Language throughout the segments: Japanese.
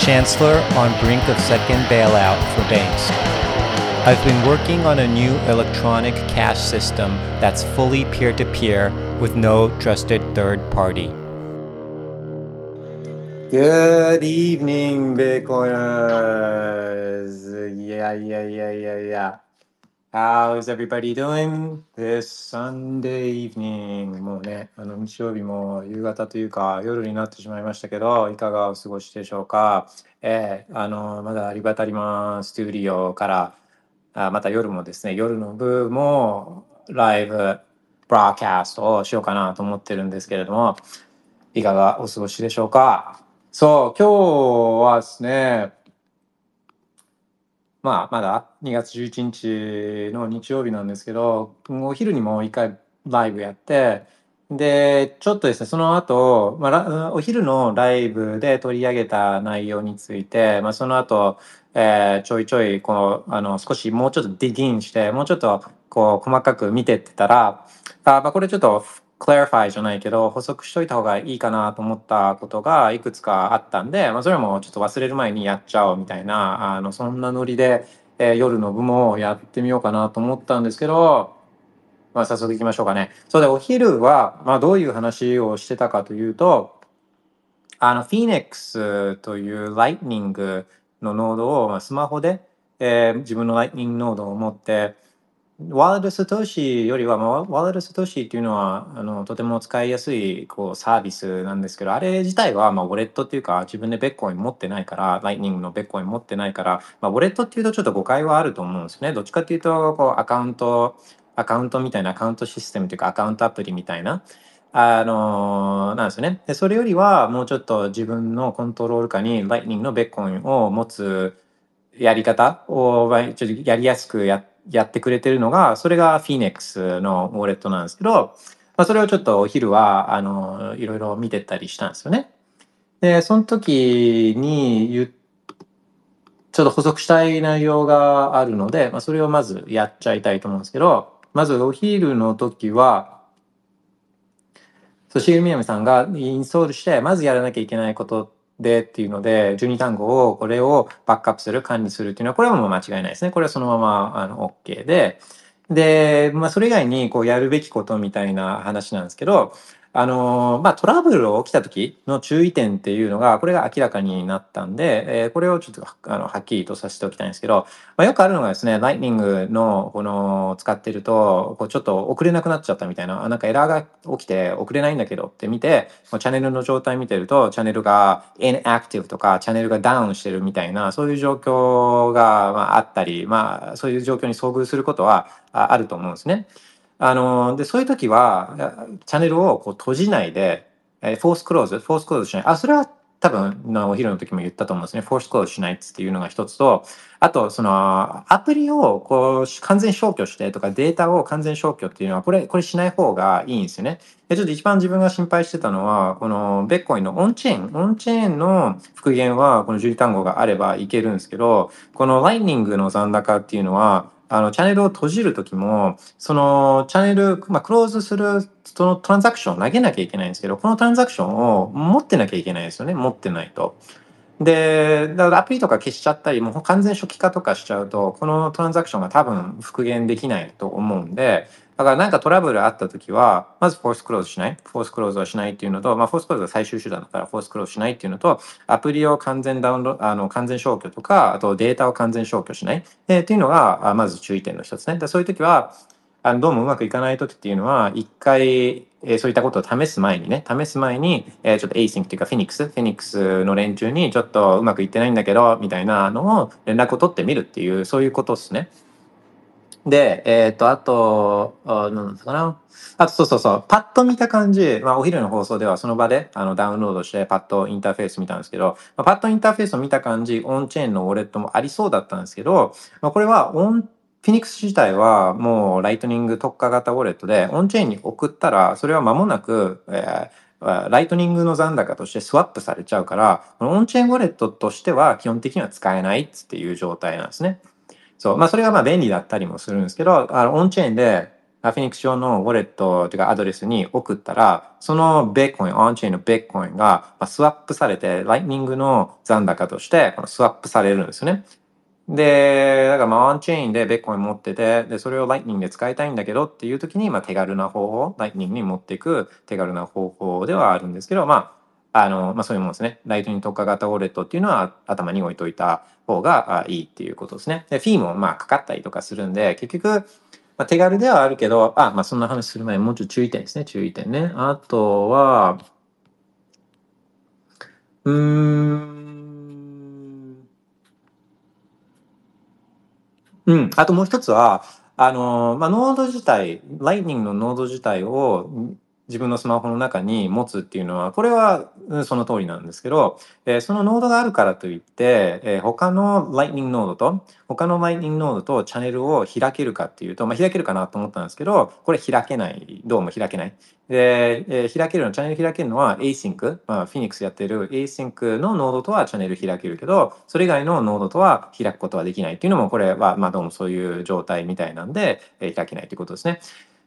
Chancellor on brink of second bailout for banks. I've been working on a new electronic cash system that's fully peer to peer with no trusted third party. Good evening, Bitcoiners. Yeah, yeah, yeah, yeah, yeah. How's everybody doing this Sunday evening? もうね、あの日曜日も夕方というか夜になってしまいましたけど、いかがお過ごしでしょうか？えーあの、まだリバタリマンスタジオから、あまた夜もですね、夜の部もライブ、ブラーキャストをしようかなと思ってるんですけれども、いかがお過ごしでしょうか？そう、今日はですね、まあ、まだ2月11日の日曜日なんですけど、お昼にもう一回ライブやって、で、ちょっとですね、その後、まあ、お昼のライブで取り上げた内容について、まあ、その後、えーちょいちょい、こう、あの、少しもうちょっと dig in して、もうちょっと、こう、細かく見てってたら、あ、まあ、これちょっと、 clarify じゃないけど、補足しといた方がいいかなと思ったことがいくつかあったんで、まあ、それもちょっと忘れる前にやっちゃおうみたいな、あの、そんなノリで、えー夜の部もやってみようかなと思ったんですけど、まあ、早速行きましょうかね。そうで、お昼は、まあ、どういう話をしてたかというと、あの、フィーネックスというライトニングのノードをまあスマホで、えー自分のライトニングノードを持って、 Wallet of Satoshi よりは、まあ、 Wallet of Satoshi っていうのはあのとても使いやすいこうサービスなんですけど、あれ自体は、まあ、ウォレットっていうか、自分でビットコイン持ってないから、ライトニングのビットコイン持ってないから、まあ、ウォレットっていうとちょっと誤解はあると思うんですね。どっちかっていうと、こうアカウント、アカウントみたいなアカウントシステムというか、アカウントアプリみたいな。あのなんですよね。で、それよりはもうちょっと自分のコントロール下にライトニングのベッコインを持つやり方をまあちょっとやりやすくやっやってくれてるのが、それがフィーネックスのウォレットなんですけど、まあ、それをちょっとお昼は、あの、いろいろ見てたりしたんですよね。で、その時に言ちょっと補足したい内容があるので、まあ、それをまずやっちゃいたいと思うんですけど、まずお昼の時は、そうシールミヤミさんがインストールして、まずやらなきゃいけないことでっていうので、12単語を、これをバックアップする、管理するっていうのは、これはもう間違いないですね。これはそのまま、あの、OK で、で、まあ、それ以外に、こう、やるべきことみたいな話なんですけど、あのまあ、トラブルが起きた時の注意点っていうのが、これが明らかになったんで、えーこれをちょっとあのはっきりとさせておきたいんですけど、まあ、よくあるのがですね、ライニングのこの使ってると、こうちょっと遅れなくなっちゃったみたいな、なんかエラーが起きて遅れないんだけどって見て、チャンネルの状態見てると、チャンネルが inactive とか、チャンネルがダウンしてるみたいな、そういう状況がまああったり、まあ、そういう状況に遭遇することはあると思うんですね。あのでそういう時はチャンネルをこう閉じないで、えフォースクローズ、フォースクローズしない。あ、それは多分のお昼の時も言ったと思うんですね。フォースクローズしないっていうのが一つと、あと、そのアプリをこう完全消去してとかデータを完全消去っていうのは、これ、これしない方がいいんですよね。でちょっと一番自分が心配してたのは、このベッコインのオンチェーン、オンチェーンの復元はこの12単語があればいけるんですけど、このライニングの残高っていうのは、あの、チャンネルを閉じるときも、その、チャンネル、まあ、クローズする、そのトランザクションを投げなきゃいけないんですけど、このトランザクションを持ってなきゃいけないですよね。持ってないと。で、だからアプリとか消しちゃったり、もう完全初期化とかしちゃうと、このトランザクションが多分復元できないと思うんで、だからなんかトラブルあったときは、まずフォースクローズしない？フォースクローズはしないっていうのと、まあフォースクローズが最終手段だからフォースクローズしないっていうのと、アプリを完全ダウンロード、あの、完全消去とか、あとデータを完全消去しない？えーっていうのが、まず注意点の一つね。でそういうときは、あのどうもうまくいかないときっていうのは、一回、えそういったことを試す前にね、試す前に、えちょっと Async っていうか、フェニックス、フェニックスの連中にちょっとうまくいってないんだけど、みたいなのを連絡を取ってみるっていう、そういうことですね。で、えっ、と、あと、あなんだかな？あと、そうそうそう、パッと見た感じ、まあ、お昼の放送ではその場であのダウンロードしてパッとインターフェース見たんですけど、まあ、パッとインターフェースを見た感じ、オンチェーンのウォレットもありそうだったんですけど、まあ、これはオン、フィニックス自体はもうライトニング特化型ウォレットで、オンチェーンに送ったら、それは間もなく、えー、ライトニングの残高としてスワップされちゃうから、このオンチェーンウォレットとしては基本的には使えないっていう状態なんですね。そう。まあ、それがまあ便利だったりもするんですけど、あの、オンチェーンで、フィニックス上のウォレットというかアドレスに送ったら、そのビットコイン、オンチェーンのビットコインがスワップされて、ライトニングの残高としてこのスワップされるんですよね。で、だからまあオンチェーンでビットコイン持ってて、で、それをライトニングで使いたいんだけどっていう時に、まあ手軽な方法、ライトニングに持っていく手軽な方法ではあるんですけど、まあ、あの、まあ、そういうものですね。ライトニング特化型ウォレットっていうのは頭に置いといた方がいいっていうことですね。で、フィーもまあかかったりとかするんで、結局、まあ、手軽ではあるけど、あ、まあそんな話する前にもうちょっと注意点ですね。注意点ね。あとは、うーん。うん。あともう一つは、あの、まあ、ノード自体、ライトニングのノード自体を自分のスマホの中に持つっていうのは、これはその通りなんですけど、えー、そのノードがあるからといって、えー、他の Lightning ノードと、他の Lightning ノードとチャンネルを開けるかっていうと、まあ、開けるかなと思ったんですけど、これ開けない。どうも開けない。で、えー、開けるの、チャンネル開けるのは ACINQ、まあ、Phoenix やってる Async のノードとはチャンネル開けるけど、それ以外のノードとは開くことはできないっていうのも、これは、まあ、どうもそういう状態みたいなんで、えー、開けないということですね。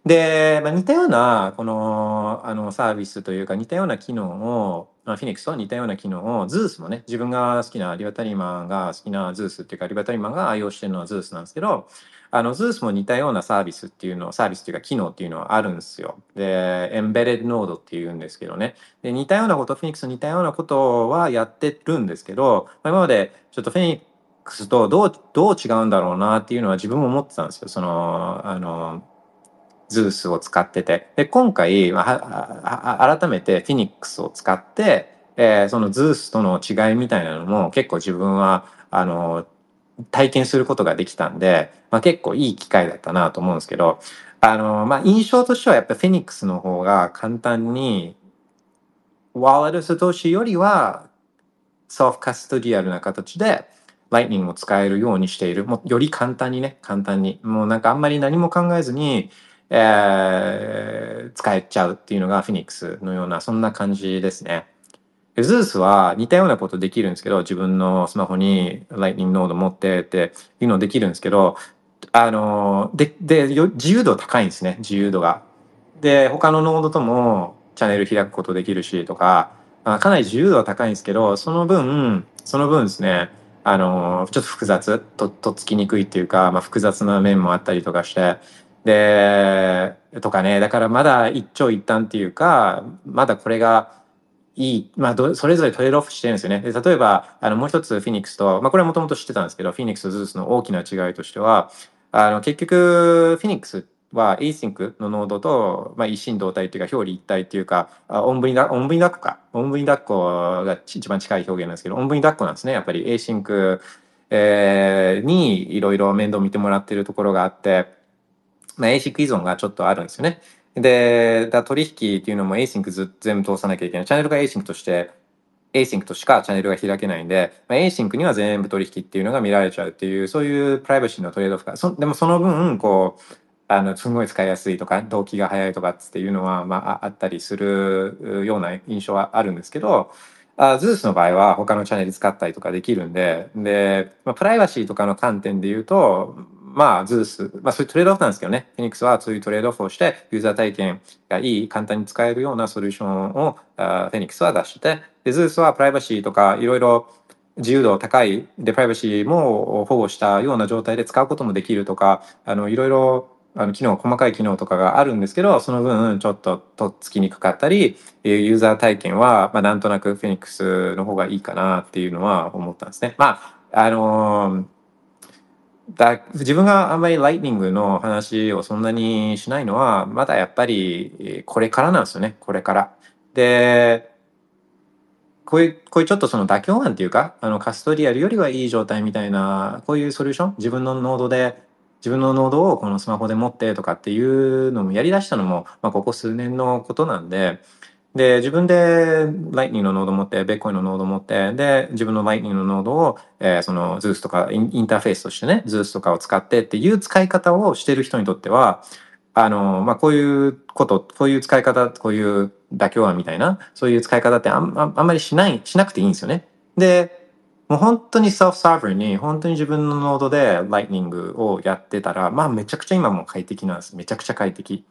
で、まあ、似たような、この、あの、サービスというか、似たような機能を、まあ、フィニックスと似たような機能を、 Zeus もね、自分が好きな、リバタリーマンが好きな Zeus っていうか、リバタリーマンが愛用してるのは Zeus なんですけど、あの、ズースも似たようなサービスっていうの、サービスっていうか、機能っていうのはあるんですよ。で、エンベレッドノードっていうんですけどね。で、似たようなこと、フィニックス似たようなことはやってるんですけど、まあ、今までちょっとフィニックスとどう、どう違うんだろうなっていうのは自分も思ってたんですよ。その、あの、ズースを使ってて。で、今回、まあ、改めてフィニックスを使って、えー、そのズースとの違いみたいなのも結構自分は、あの、体験することができたんで、まあ、結構いい機会だったなと思うんですけど、あの、まあ、印象としてはやっぱフェニックスの方が簡単に、ワーレットス投資よりは、ソフカストディアルな形で、ライトニングを使えるようにしている。もうより簡単にね、簡単に。もうなんかあんまり何も考えずに、えー、使えちゃうっていうのがフィニックスのような、そんな感じですね。ズースは似たようなことできるんですけど、自分のスマホにライトニングノード持ってっていうのできるんですけど、あの、で、で、自由度高いんですね、自由度が。で、他のノードともチャンネル開くことできるしとか、あかなり自由度は高いんですけど、その分、その分ですね、あの、ちょっと複雑、と、とっつきにくいっていうか、まあ、複雑な面もあったりとかして、で、とかね、だからまだ一長一短っていうか、まだこれがいい、まあそれぞれトレードオフしてるんですよね。で例えば、あの、もう一つフィニックスと、まあこれはもともと知ってたんですけど、フィニックスとズースの大きな違いとしては、あの、結局、フィニックスは Async のノードと、まあ、一心同体っていうか表裏一体っていうか、おんぶにだ、おんぶに抱っこか。おんぶに抱っこが一番近い表現なんですけど、おんぶに抱っこなんですね。やっぱり Async、えー、にいろいろ面倒見てもらってるところがあって、まあ、ASIC 依存がちょっとあるんですよね。で、だ取引っていうのも Async ず全部通さなきゃいけない。チャンネルが Async として、Async としかチャンネルが開けないんで、まあ、Async には全部取引っていうのが見られちゃうっていう、そういうプライバシーのトレードオフが、そでもその分、こう、あの、すごい使いやすいとか、動機が早いとかっていうのは、まあ、あったりするような印象はあるんですけど、あズースの場合は他のチャンネル使ったりとかできるんで、で、まあ、プライバシーとかの観点で言うと、まあ、ズース、まあそういうトレードオフなんですけどね、フェニックスはそういうトレードオフをして、ユーザー体験がいい、簡単に使えるようなソリューションをあフェニックスは出して、で、ズースはプライバシーとかいろいろ自由度高い、で、プライバシーも保護したような状態で使うこともできるとか、あの、いろいろあの機能、細かい機能とかがあるんですけど、その分ちょっととっつきにくかったり、ユーザー体験は、まあ、なんとなくフェニックスの方がいいかなっていうのは思ったんですね。まあ、あのーだ自分があんまりライトニングの話をそんなにしないのは、まだやっぱりこれからなんですよね、これから。で、こういう、こういうちょっとその妥協案っていうか、あの custodial よりはいい状態みたいな、こういうソリューション、自分のノードで自分のノードをこのスマホで持ってとかっていうのもやりだしたのも、まあ、ここ数年のことなんで、で、自分でライトニングのノード持って、ビットコインのノード持って、で、自分のライトニングのノードを、えー、その Zeus とかインターフェースとしてね、Zeus とかを使ってっていう使い方をしてる人にとっては、あの、まあ、こういうこと、こういう使い方、こういう妥協案みたいな、そういう使い方ってあんあんまりしない、しなくていいんですよね。で、もう本当にセルフサーバーに、本当に自分のノードでライトニングをやってたら、まあめちゃくちゃ今も快適なんです。めちゃくちゃ快適。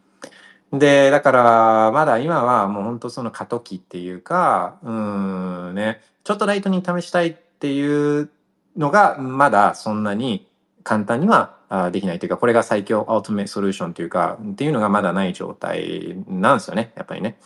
で、だから、まだ今はもう本当その過渡期っていうか、うんね、ちょっとライトニング試したいっていうのが、まだそんなに簡単にはできないというか、これが最強 ultimate solution というか、っていうのがまだない状態なんですよね、やっぱりね。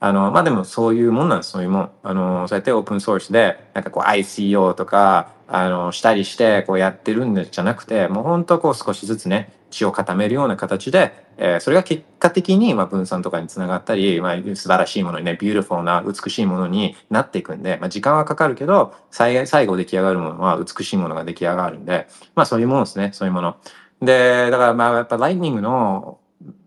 あの、まあでもそういうもんなんです、そういうもん。あの、そうやってオープンソースで、なんかこう ICO とか、あの、したりして、こうやってるんじゃなくて、もう本当こう少しずつね、地を固めるような形で、えー、それが結果的に、まあ、分散とかにつながったり、まあ、素晴らしいものにね、 beautiful な美しいものになっていくんで、まあ、時間はかかるけど、最最後出来上がるものは美しいものが出来上がるんで、まあ、そういうものですね、そういうもの。で、だからまあ、やっぱライトニングの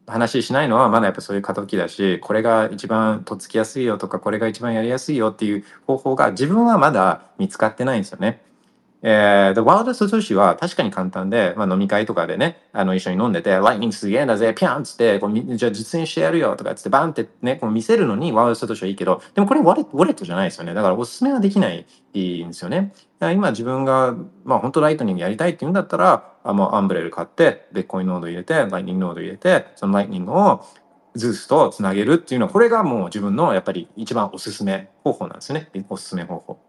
話しないのはまだやっぱそういう過渡期だし、これが一番とっつきやすいよとか、これが一番やりやすいよっていう方法が自分はまだ見つかってないんですよね。えー、で、ワールドストシは確かに簡単で、まあ、飲み会とかでね、あの、一緒に飲んでて、ライトニングすげえんだぜ、ピャンっつって、こうじゃあ実演してやるよとかつって、バンってね、こう見せるのにワールドストシはいいけど、でもこれウォレウォレットじゃないですよね。だからおすすめはできないんですよね。今自分が、まあ本当ライトニングやりたいって言うんだったら、あもう Umbrel 買って、ビットコインノード入れて、ライトニングノード入れて、そのライトニングを Zeus とつなげるっていうのは、これがもう自分のやっぱり一番おすすめ方法なんですね。おすすめ方法。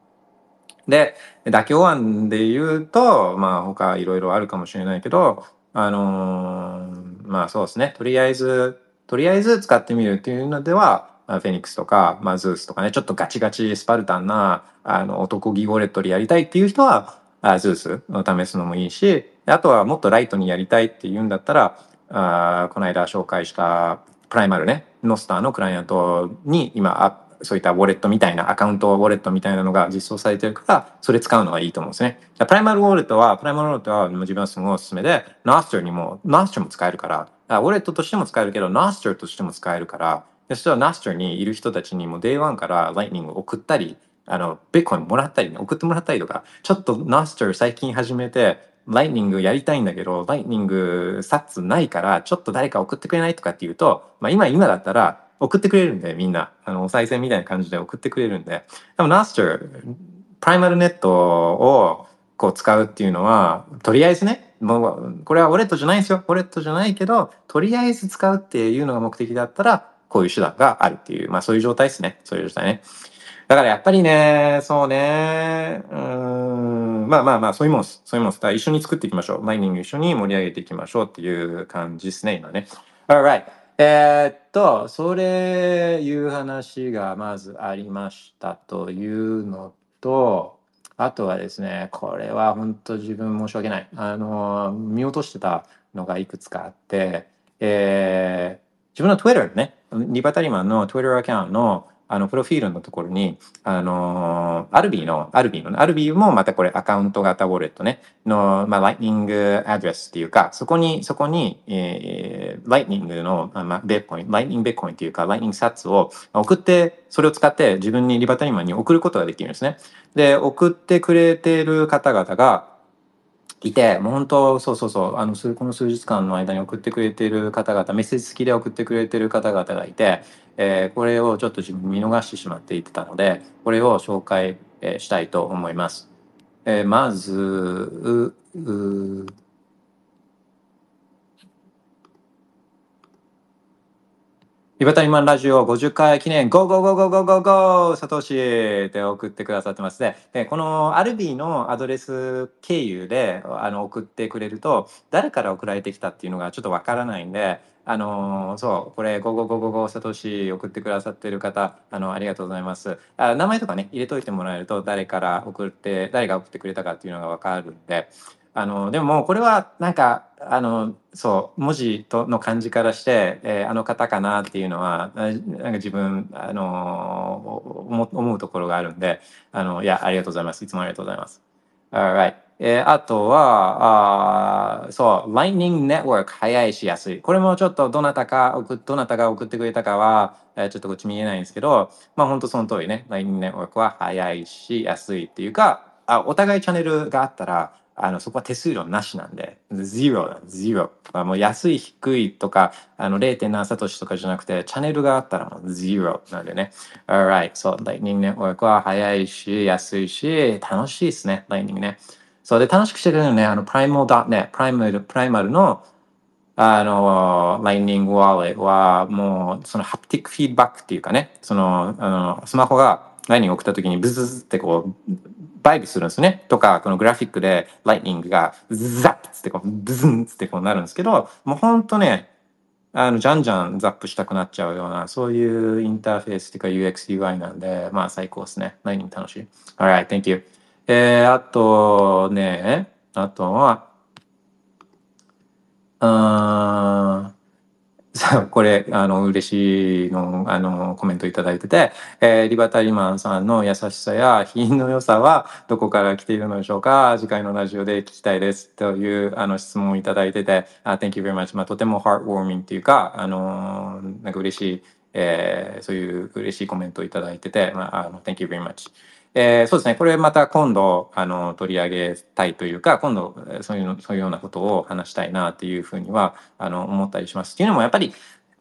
で、妥協案で言うと、まあ他いろいろあるかもしれないけど、あのー、まあそうですね。とりあえず、とりあえず使ってみるっていうのでは、フェニックスとか、まあ、 Zeus とかね、ちょっとガチガチスパルタンな、あの、男気ウォレットでやりたいっていう人は、あ Zeus を試すのもいいし、あとはもっとライトにやりたいっていうんだったら、あこの間紹介した Primal ね、 Nostr のクライアントに今そういったウォレットみたいな、アカウントウォレットみたいなのが実装されてるから、それ使うのがいいと思うんですね。 Primal ウォレットは、 Primal ウォレットは自分はすごいおすすめで、 Nostr にも、 Nostr も使えるから、ウォレットとしても使えるけど、 Nostr としても使えるから、でそしたら Nostr にいる人たちにも Day1 からライトニングを送ったり、あの、ビットコインもらったり、ね、送ってもらったりとか、ちょっと Nostr 最近始めて、ライトニングやりたいんだけど、ライトニング sats ないから、ちょっと誰か送ってくれないとかっていうと、まあ今、今だったら、送ってくれるんで、みんな。あの、お賽銭みたいな感じで送ってくれるんで。でも、ナスター、プライマルネットをこう使うっていうのは、とりあえずね、もう、これはウォレットじゃないですよ。ウォレットじゃないけど、とりあえず使うっていうのが目的だったら、こういう手段があるっていう、まあそういう状態ですね。そういう状態ね。だからやっぱりね、そうね、うん、まあまあまあ、そういうもんす。そういうもんす。だ一緒に作っていきましょう。ライニング一緒に盛り上げていきましょうっていう感じですね、今ね。Alright. えー、っと、それいう話がまずありましたというのと、あとはですね、これは本当自分申し訳ない。あの、見落としてたのがいくつかあって、えー、自分の Twitter ね、リバタリマンの Twitter アカウントのあの、プロフィールのところに、あのー、 Alby の、 Alby の、ね、 Alby もまたこれアカウント型ウォレットね、の、まあ、ライトニングアドレスっていうか、そこに、そこに、えー、ライトニングの、まあ、ビットコイン、ライトニングビットコインっていうか、ライトニング sats を送って、それを使って自分にリバタリマンに送ることができるんですね。で、送ってくれてる方々が、いて、もう本当、そうそうそう、あの、この数日間の間に送ってくれてる方々、メッセージ付きで送ってくれてる方々がいて、えー、これをちょっと自分見逃してしまっていたので、これを紹介、えー、したいと思います。えー、まず、う、う、リバタリマンラジオ50回記念、ゴーゴーゴーゴーゴーゴーゴーサトシって送ってくださってますね。で、この Alby のアドレス経由であの送ってくれると、誰から送られてきたっていうのがちょっとわからないんで、あのー、そう、これ、ゴゴゴゴゴサトシ送ってくださってる方、あの、ありがとうございます。あ名前とかね、入れといてもらえると、誰から送って、誰が送ってくれたかっていうのがわかるんで、あのでもこれはなんかあのそう文字との感じからして、えー、あの方かなっていうのはなんか自分あの思うところがあるんであのいやありがとうございますいつもありがとうございます。Alright えーあとは、あそう、Lightning Network 早いし安い。これもちょっとどなたか、どなたが送ってくれたかは、えーちょっとこっち見えないんですけど、まあ本当その通りね、Lightning Network は早いし安いっていうか、あお互いチャンネルがあったら、あの、そこは手数料なしなんで、ゼロだ、ゼロ。あ、もう安い、低いとか、あの、0. 何サトシとかじゃなくて、チャンネルがあったらもうゼロなんでね。Alright, そう、Lightning Network は早いし、安いし、楽しいですね、Lightning ね。そうで、楽しくしてくれるのね、あの、primal.net、プライマル、プライマルの、あの、Lightning Wallet は、もう、そのハプティックフィードバックっていうかね、その、あの、スマホが Lightning を送った時にブズズってこう、バイブするんですね。とか、このグラフィックで Lightning がザッつってこう、ブズンってこうなるんですけど、もうほんとね、あの、じゃんじゃんザップしたくなっちゃうような、そういうインターフェースっていうか UX、UI なんで、まあ最高ですね。Lightning 楽しい。Alright, thank you. えー、あとね、あとは、うーん、これ、あの、嬉しいの、あの、コメントいただいてて、えーリバタリマンさんの優しさや品の良さはどこから来ているのでしょうか？次回のラジオで聞きたいです。という、あの、質問をいただいてて、あ Thank you very much. まあ、とても heartwarming っていうか、あの、なんか嬉しい、えーそういう嬉しいコメントをいただいてて、まあ、あの、Thank you very much. えーそうですね。これまた今度、あの、取り上げたいというか、今度、そういうの、そういうようなことを話したいなっていうふうには、あの、思ったりします。っていうのも、やっぱり、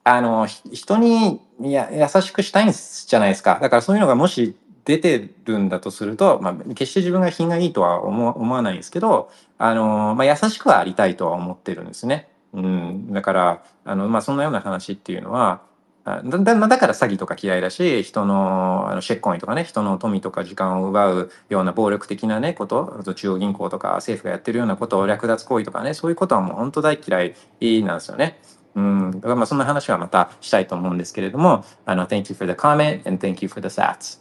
あの、人にや優しくしたいんじゃないですか。だからそういうのがもし出てるんだとすると、まあ、決して自分が品がいいとは思わ思わないんですけど、あの、まあ、優しくはありたいとは思ってるんですね。うん。だから、あの、まあ、そんなような話っていうのは、だだだから詐欺とか嫌いだし、人のあのシェッコインとかね、人の富とか時間を奪うような暴力的なね、こと、あと中央銀行とか政府がやってるようなことを略奪行為とかね、そういうことはもう本当大嫌いなんですよね。うん。だからまあそんな話はまたしたいと思うんですけれども、あの、Thank you for the comment and thank you for the sats.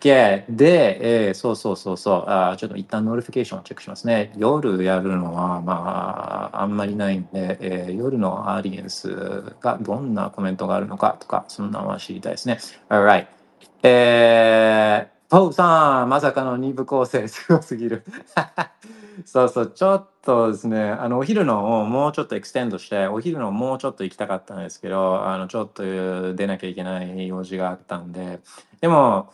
OK。で、えーそうそうそうそう。あちょっと一旦 notification をチェックしますね。夜やるのは、まあ、あんまりないんで、えー夜の audience がどんなコメントがあるのかとか、そんなのは知りたいですね。Alright。えー、ポウさん、まさかの二部構成すごすぎる。そうそう、ちょっとですね、あの、お昼のをもうちょっと extend して、お昼のもうちょっと行きたかったんですけど、あの、ちょっと出なきゃいけない用事があったんで、でも、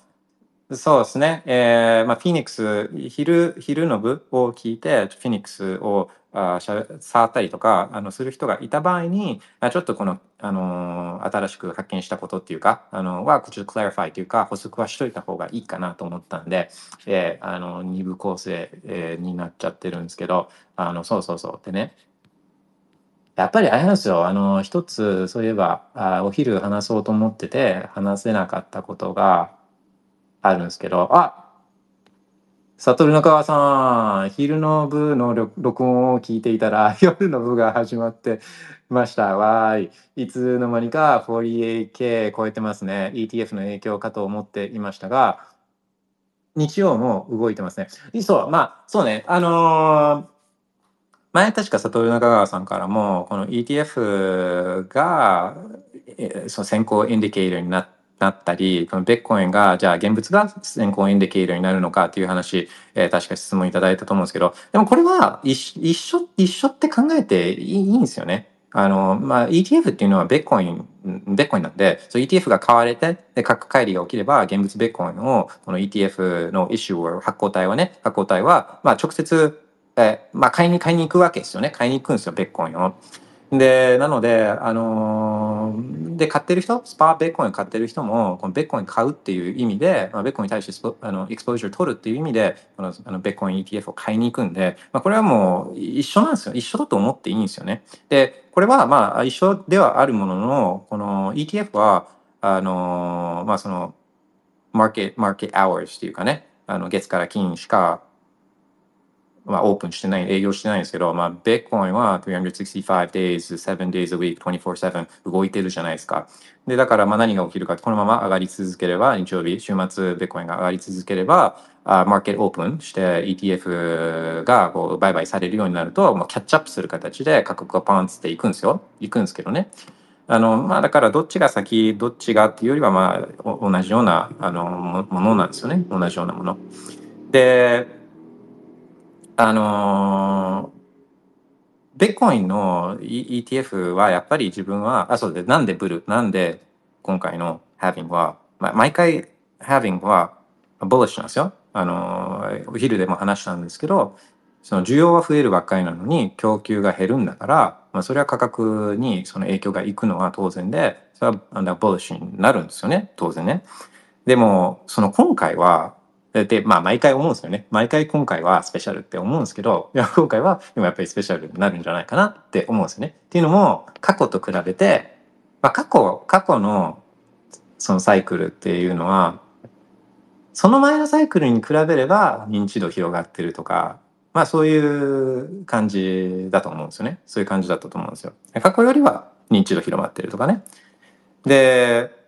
そうですね。えーまあ、フィニックス、昼、昼の部を聞いて、フィニックスをあしゃ触ったりとか、あの、する人がいた場合に、あちょっとこの、あのー新しく発見したことっていうか、あのー、は、ちょっと clarify というか、補足はしといた方がいいかなと思ったんで、えーあの、二部構成、えーになっちゃってるんですけど、あの、そうそうそう。でね、やっぱりあれなんですよ。あの、一つ、そういえば、あお昼話そうと思ってて、話せなかったことがあるんですけど、あ悟の川さん、昼の部の録音を聞いていたら、夜の部が始まってました。わーい。いつの間にか 48K 超えてますね。ETF の影響かと思っていましたが、日曜も動いてますね。そう、まあ、そうね。あのー前確か悟中川さんからも、この ETF が、その先行インディケーターになってなったり、このベッコインが、じゃあ現物が先行インデケーターになるのかっていう話、えー確か質問いただいたと思うんですけど、でもこれは一緒一緒、って考えていいいいんですよね。あの、まあ、ETF っていうのはベッコイン、ベッコインなんで、そう ETF が買われて、で、価格乖離が起きれば、現物ベッコインを、この ETF のイシューを、発行体はね、発行体は、まあ、直接、えーまあ、買いに、買いに行くわけですよね。買いに行くんですよ、ベッコインを。で、なので、あのーで、買ってる人、スパーベッコイン買ってる人も、このベッコイン買うっていう意味で、まあ、ベッコインに対してあのエクスポージャー取るっていう意味で、このあのベッコイン ETF を買いに行くんで、まあ、これはもう一緒なんですよ。一緒だと思っていいんですよね。で、これはまあ一緒ではあるものの、この ETF は、あのーまあその、マーケット、マーケットアワーズっていうかね、あの、月から金しか、まあ、オープンしてない、営業してないんですけど、まあ、ビットコインは365 days, 7 days a week, 24-7動いてるじゃないですか。で、だから、まあ、何が起きるか、このまま上がり続ければ、日曜日、週末、ビットコインが上がり続ければ、あマーケットオープンして ETF がこう売買されるようになると、もうキャッチアップする形で価格がパンツっていくんですよ。いくんですけどね。あの、まあ、だからどっちが先、どっちがっていうよりは、まあ、同じような、あの、ものなんですよね。同じようなもの。で、あのーベッコインの ETF はやっぱり自分は、あ、そうで、なんでブル、なんで今回の Having は、ま、毎回 Having は bullish なんですよ。あのお昼でも話したんですけど、その需要は増えるばっかりなのに供給が減るんだから、まあ、それは価格にその影響がいくのは当然で、それはあの bullish になるんですよね、当然ね。でも、その今回は、で、でまあ毎回思うんですよね。毎回今回はスペシャルって思うんですけど、いや、今回はでもやっぱりスペシャルになるんじゃないかなって思うんですよね。っていうのも、過去と比べて、まあ過去、過去のそのサイクルっていうのは、その前のサイクルに比べれば認知度広がってるとか、まあそういう感じだと思うんですよね。そういう感じだったと思うんですよ。過去よりは認知度広まってるとかね。で、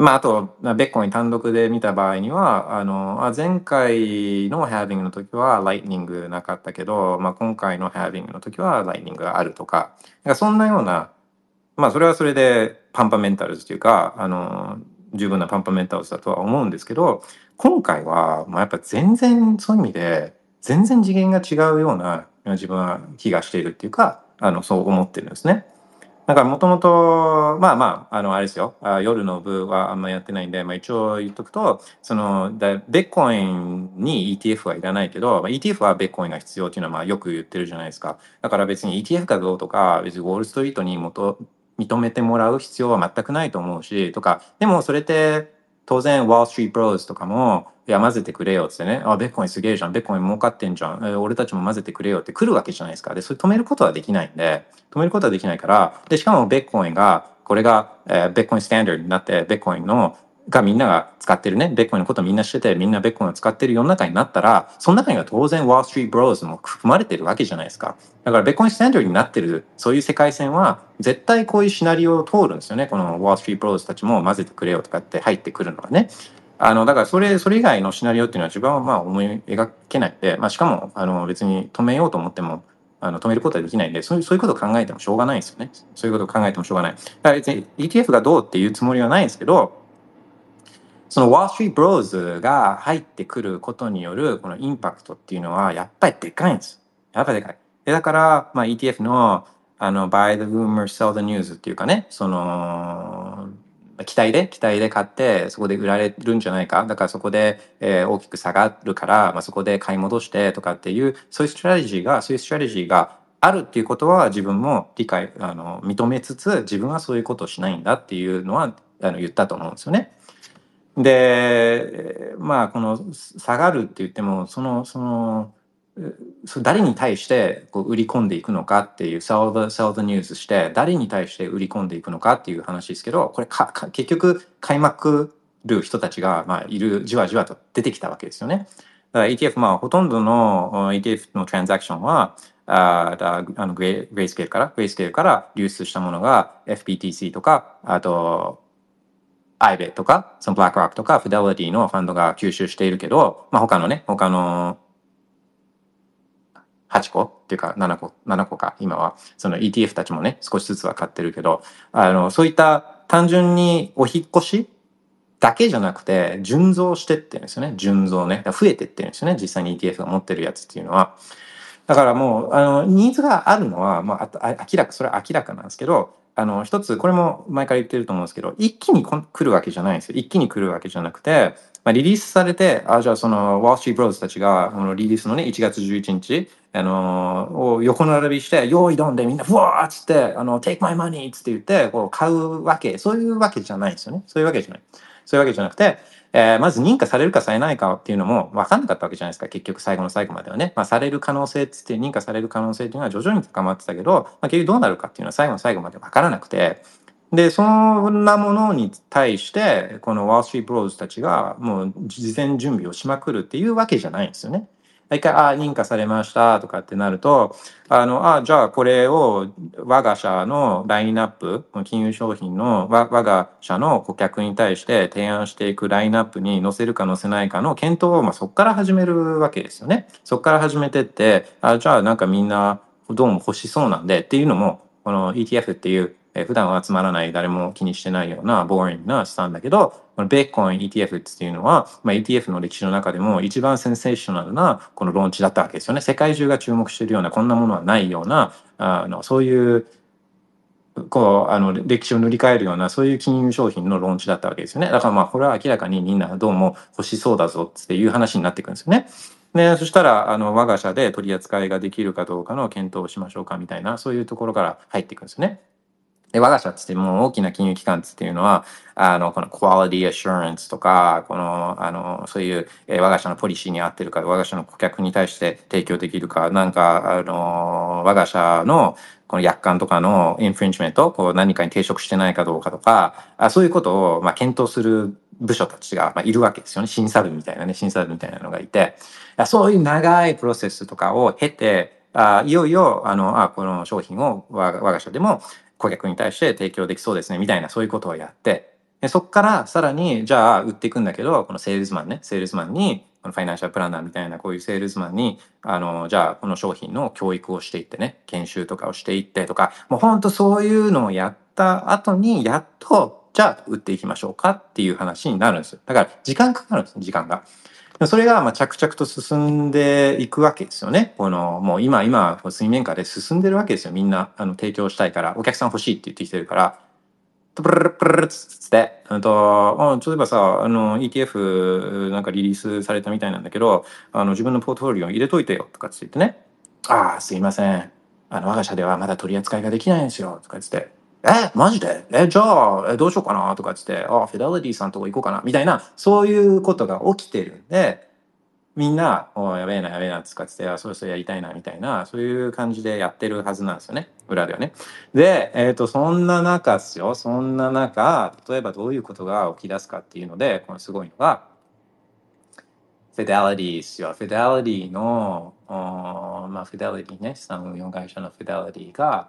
まあ、あと、ビットコイン単独で見た場合には、あの、あ前回の halving の時は Lightning なかったけど、まあ、今回の halving の時は Lightning があるとか、かそんなような、まあ、それはそれで pumpamentals というか、あの、十分な pumpamentals だとは思うんですけど、今回は、まあ、やっぱ全然そういう意味で、全然次元が違うような自分は気がしているっていうか、あの、そう思ってるんですね。だからもともと、まあまあ、あの、あれですよ。あ夜の部はあんまやってないんで、まあ一応言っとくと、その、ベッコインに ETF はいらないけど、まあ、ETF はベッコインが必要っていうのはまあよく言ってるじゃないですか。だから別に ETF かどうとか、別にウォールストリートに元認めてもらう必要は全くないと思うし、とか、でもそれって当然、ワールストリートブローズとかも、いや、混ぜてくれよってね、あ、ベッコインすげえじゃん、ベッコイン儲かってんじゃん、え俺たちも混ぜてくれよって来るわけじゃないですか。で、それ止めることはできないんで、止めることはできないから、で、しかもベッコインが、これが、えーベッコインスタンダードになって、ベッコインの、がみんなが使ってるね、ベッコインのことみんな知ってて、みんなベッコインを使ってる世の中になったら、その中には当然、ワールストリートブローズも含まれてるわけじゃないですか。だから、ベッコインスタンダードになってる、そういう世界線は、絶対こういうシナリオを通るんですよね。このワールストリートブローズたちも混ぜてくれよとかって入ってくるのはね。あの、だからそれ、それ以外のシナリオっていうのは自分はまあ思い描けないんで、まあしかも、あの別に止めようと思っても、あの止めることはできないんで、そういう、そういうことを考えてもしょうがないんですよね。そういうことを考えてもしょうがない。だから別に ETF がどうっていうつもりはないんですけど、その Wall Street Bros が入ってくることによるこのインパクトっていうのはやっぱりでかいんです。やっぱりでかい。でだから、まあ ETF のあの、buy the rumor, sell the news っていうかね、その、期待で、期待で買って、そこで売られるんじゃないか。だからそこで、えー大きく下がるから、まあ、そこで買い戻してとかっていう、そういうストラテジーが、そういうストラテジーがあるっていうことは自分も理解、あの、認めつつ、自分はそういうことをしないんだっていうのは、あの、言ったと思うんですよね。で、まあ、この下がるって言っても、その、その、そ誰に対してこう売り込んでいくのかっていう sell the, sell the news して誰に対して売り込んでいくのかっていう話ですけどこれかか結局買いまくる人たちが、まあ、いるじわじわと出てきたわけですよね。だから ETF まあほとんどの ETF のトランザクションはあだあのグレイグレイスケールからグレイスケールから流出したものが FPTC とかあと IBET とか、その BlackRock とか Fidelity のファンドが吸収しているけど、まあ他のね、他の8個っていうか7個、7個か、今は。その ETF たちもね、少しずつは買ってるけど、あの、そういった単純にお引越しだけじゃなくて、純増してってるんですよね。純増ね。増えてってるんですよね。実際に ETF が持ってるやつっていうのは。だからもう、あの、ニーズがあるのは、まあ、あ明らか、それは明らかなんですけど、あの、一つ、これも前から言ってると思うんですけど、一気に来るわけじゃないんですよ。一気に来るわけじゃなくて、まあ、リリースされて、あ、じゃあその、ワールストリートブローズたちが、このリリースのね、1月11日、あのを横並びして、用意どんでみんな、ふわーっつって、あの、take my money っつって言って、こう、買うわけ、そういうわけじゃないんですよね。そういうわけじゃない。そういうわけじゃなくて、えーまず認可されるかされないかっていうのも分かんなかったわけじゃないですか。結局最後の最後まではね。まあ、される可能性つって認可される可能性っていうのは徐々に高まってたけど、まあ、結局どうなるかっていうのは最後の最後まで分からなくて、で、そんなものに対して、このワールストリートブローズたちがもう事前準備をしまくるっていうわけじゃないんですよね。一回、ああ、認可されましたとかってなると、あの、ああ、じゃあこれを我が社のラインナップ、金融商品の我が社の顧客に対して提案していくラインナップに載せるか載せないかの検討を、まあ、そこから始めるわけですよね。そこから始めてって、ああ、じゃあなんかみんなどうも欲しそうなんでっていうのも、この ETF っていうえー、普段はつまらない誰も気にしてないようなボーリングな資産だけどこのベーコン ETF っていうのは、まあ、ETF の歴史の中でも一番センセーショナルなこのローンチだったわけですよね世界中が注目しているようなこんなものはないようなあのそういうこうあの歴史を塗り替えるようなそういう金融商品のローンチだったわけですよねだからまあこれは明らかにみんなどうも欲しそうだぞっていう話になっていくんですよね。でそしたらあの我が社で取り扱いができるかどうかの検討をしましょうかみたいなそういうところから入っていくんですよね。で、我が社ってもう大きな金融機関っていうのは、あの、この quality assurance とか、この、あの、そういう、えー、我が社のポリシーに合ってるか、我が社の顧客に対して提供できるか、なんか、あの、我が社のこの約款とかのインフリンジメント、こう何かに抵触してないかどうかとか、あそういうことを、まあ、検討する部署たちが、まあ、いるわけですよね。審査部みたいなね、審査部みたいなのがいて、そういう長いプロセスとかを経て、あいよいよ、あの、あこの商品を我が社でも顧客に対して提供できそうですね、みたいなそういうことをやって、でそこからさらに、じゃあ売っていくんだけど、このセールスマンね、セールスマンに、このファイナンシャルプランナーみたいなこういうセールスマンに、あの、じゃあこの商品の教育をしていってね、研修とかをしていってとか、もうほんとそういうのをやった後に、やっと、じゃあ売っていきましょうかっていう話になるんですよ。だから時間かかるんです時間が。それがまあ着々と進んでいくわけですよね。このもう今、今、水面下で進んでるわけですよ。みんなあの提供したいから、お客さん欲しいって言ってきてるから、プルルプルルつって、あと、例えばさ、あの、ETF なんかリリースされたみたいなんだけど、あの、自分のポートフォリオ入れといてよとかって言ってね、ああ、すいません。あの、我が社ではまだ取り扱いができないんですよとか言って、え、マジで？え、じゃあ、どうしようかな？とかっつって、あ、フィデリティさんとこ行こうかな？みたいな、そういうことが起きてるんで、みんな、おやべえな、やべえな、つかつって、あ、そろそろやりたいな、みたいな、そういう感じでやってるはずなんですよね。裏ではね。で、えっ、ー、と、そんな中っすよ。そんな中、例えばどういうことが起き出すかっていうので、このすごいのが、フィデリティですよ。フィデリティの、まあ、フィデリティね、資産運用会社のフィデリティが、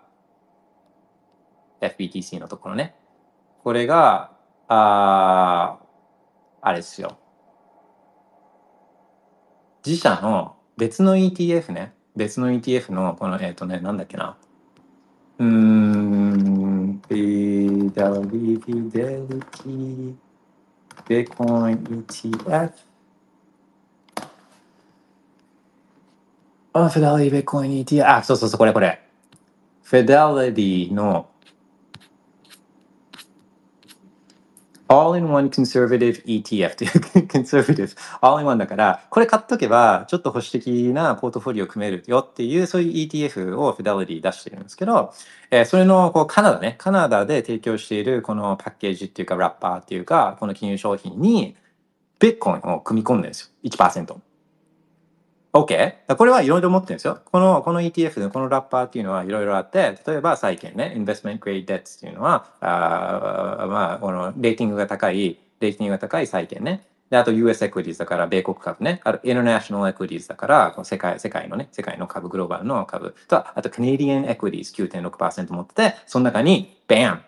FBTC のところね。これが、ああれですよ。自社の別の ETF ね。別の ETF の、この、えっ、ー、とね、なんだっけな。うーん、フィデリティ、フィデリティ、ベコイン ETF。あ、フィデリティ、ベコイン ETF。あ、そうそうそう、これこれ。フィデリティの All-in-one conservative ETF という conservative all-in-one だからこれ買っとけばちょっと保守的なポートフォリオを組めるよっていうそういう ETF を Fidelity 出してるんですけど、えー、それのこうカナダねカナダで提供しているこのパッケージっていうかラッパーっていうかこの金融商品にビットコインを組み込んでるんですよ1%。OK? これはいろいろ持ってるんですよ。この、この ETF でこのラッパーっていうのはいろいろあって、例えば債券ね、 investment grade debts っていうのは、あまあ、このレーティングが高い、レーティングが高い債券ね。で、あと US エクイティーズだから米国株ね。あと international equities だから、この世界、世界のね、世界の株、グローバルの株と、あと Canadian equities 9.6%持ってて、その中に、BAM!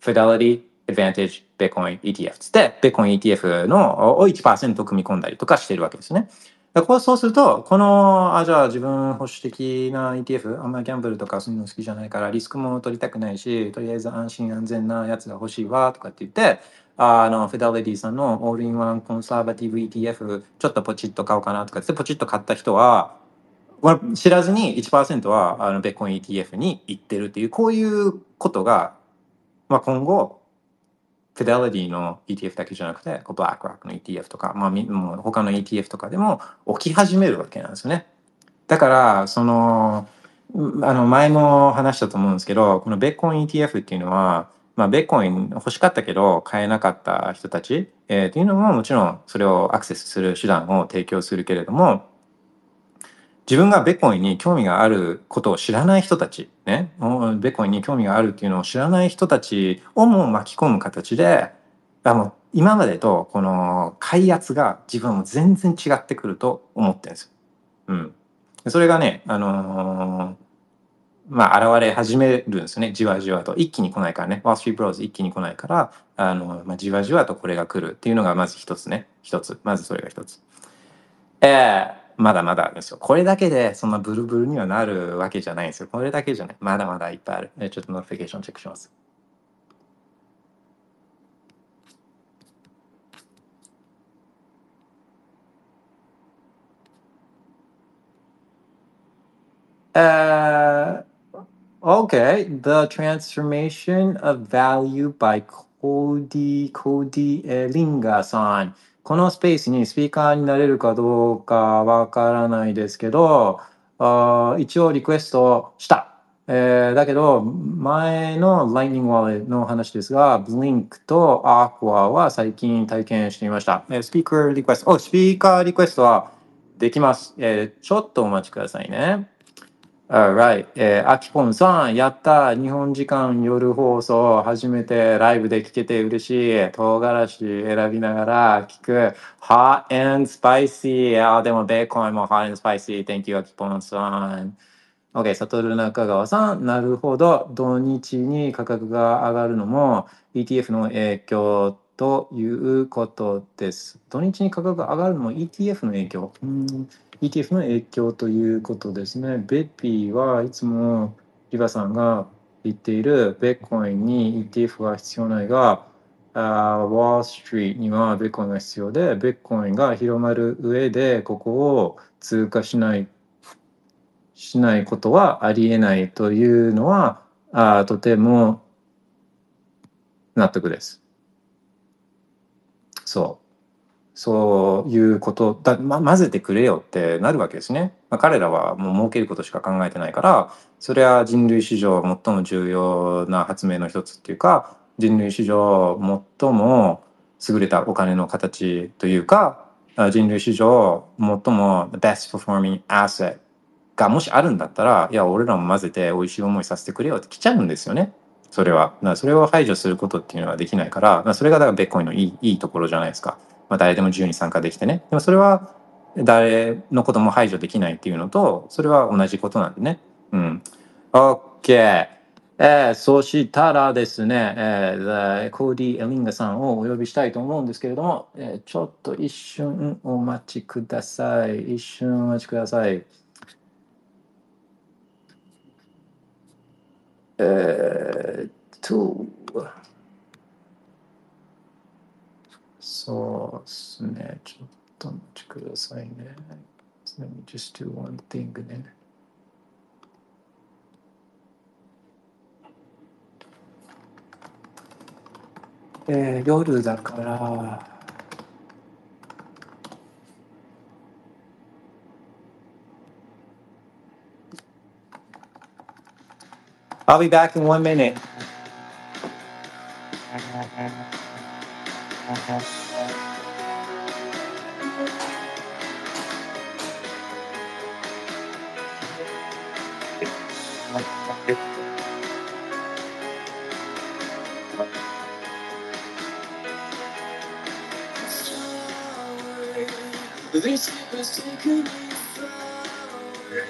Fidelity Advantage Bitcoin ETF つって、Bitcoin ETF のを1%組み込んだりとかしてるわけですね。こうそうすると、この、あ、じゃあ自分保守的な ETF、あんまりギャンブルとかそういうの好きじゃないから、リスクも取りたくないし、とりあえず安心安全なやつが欲しいわ、とかって言って、あの、フィデリティさんのオールインワンコンサーバティブ ETF、ちょっとポチッと買おうかなとかって、ポチッと買った人は、知らずに1%はあのベッコン ETF に行ってるっていう、こういうことが、まあ、今後、フィデリティの ETF だけじゃなくて、こうブラックロックの ETF とか、まあ、もう他の ETF とかでも起き始めるわけなんですよね。だから、その、あの、前も話したと思うんですけど、このベッコン ETF っていうのは、まあ、ベッコイン欲しかったけど買えなかった人たち、えー、っていうのももちろんそれをアクセスする手段を提供するけれども、自分がベコインに興味があることを知らない人たち、ね、ベコインに興味があるっていうのを知らない人たちをも巻き込む形で、あの今までとこの買い圧が自分も全然違ってくると思ってるんですよ。うん。それがね、あのー、まあ、現れ始めるんですよね。じわじわと。一気に来ないからね。ワーストリーブローズ一気に来ないから、あの、まあ、じわじわとこれが来るっていうのがまず一つね。一つ。まずそれが一つ。えー、まだまだですよ。これだけでそんなブルブルにはなるわけじゃないんですよ。これだけじゃない。まだまだいっぱいある。ちょっと notification チェックします。Uh, okay, the transformation of value by Cody Cody Linga-san. このスペースにスピーカーになれるかどうかわからないですけど、あ一応リクエストした。えーだけど、前の Lightning Wallet の話ですが、Blink と Aqua は最近体験してみました。えスピーカーリクエスト、お、スピーカーリクエストはできます。えーちょっとお待ちくださいね。Alright. えー、アキポンさん、やった日本時間夜放送、初めてライブで聞けて嬉しい。唐辛子選びながら聞く。Hot and spicy. あ、でもベーコンも hot and spicy. Thank you, アキポンさん。OK、サトル中川さん、なるほど。土日に価格が上がるのも ETF の影響ということです。土日に価格が上がるのも ETF の影響？うん ETF の影響ということですね。ベッピーはいつもリバさんが言っているベッコインに ETF は必要ないが、あーウォールストリートにはベッコインが必要で、ベッコインが広まる上でここを通過しないしないことはありえないというのはあとても納得です。そう。そういうことだ、ま、混ぜてくれよってなるわけですね。まあ、彼らはもう儲けることしか考えてないから、それは人類史上最も重要な発明の一つっていうか、人類史上最も優れたお金の形というか、人類史上最も best performing asset がもしあるんだったら、いや、俺らも混ぜて美味しい思いさせてくれよって来ちゃうんですよね。それは。だからそれを排除することっていうのはできないから、それがだからベッコイのいいいいところじゃないですか。まあ、誰でも自由に参加できてね。でもそれは誰のことも排除できないっていうのと、それは同じことなんでね。うん。OK。えー、そしたらですね、えー、コーディ・エリンガさんをお呼びしたいと思うんですけれども、えーちょっと一瞬お待ちください。一瞬お待ちください。えーっと、そうですね。ちょっとお待ちくださいね。Let me just do one thing ね。えー夜だから、I'll be back in one minute. This was taking me far away,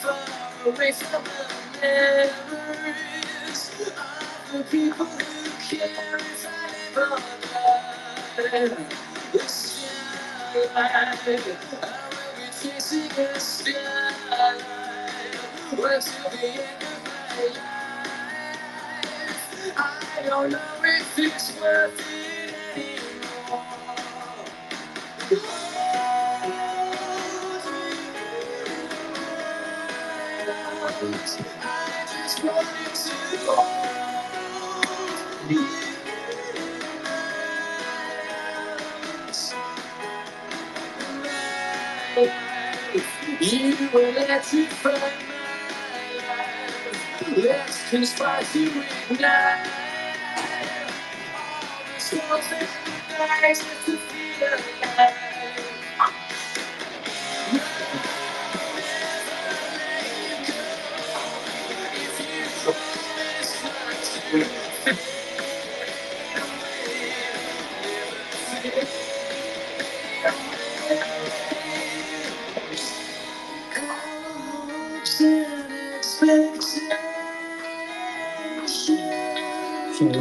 far away from the memories of the people who care if I never die. The starlight, I will be chasing the starlight until the end of my life. I don't know if it's worth it anymore. I just wanted to hold you. You will let his flash you ignite. All the souls that unites us to feel alive.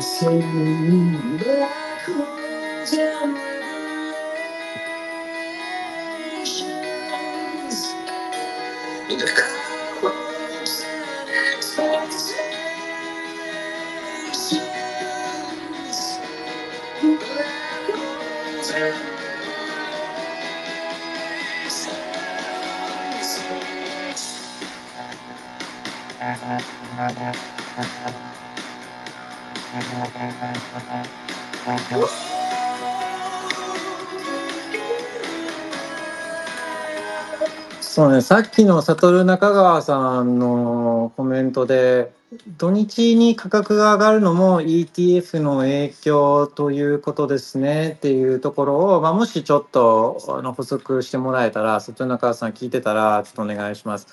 Senhor. ね、さっきの悟中川さんのコメントで、土日に価格が上がるのも ETF の影響ということですねっていうところを、まあ、もしちょっとあの補足してもらえたら、悟中川さん聞いてたら、ちょっとお願いします。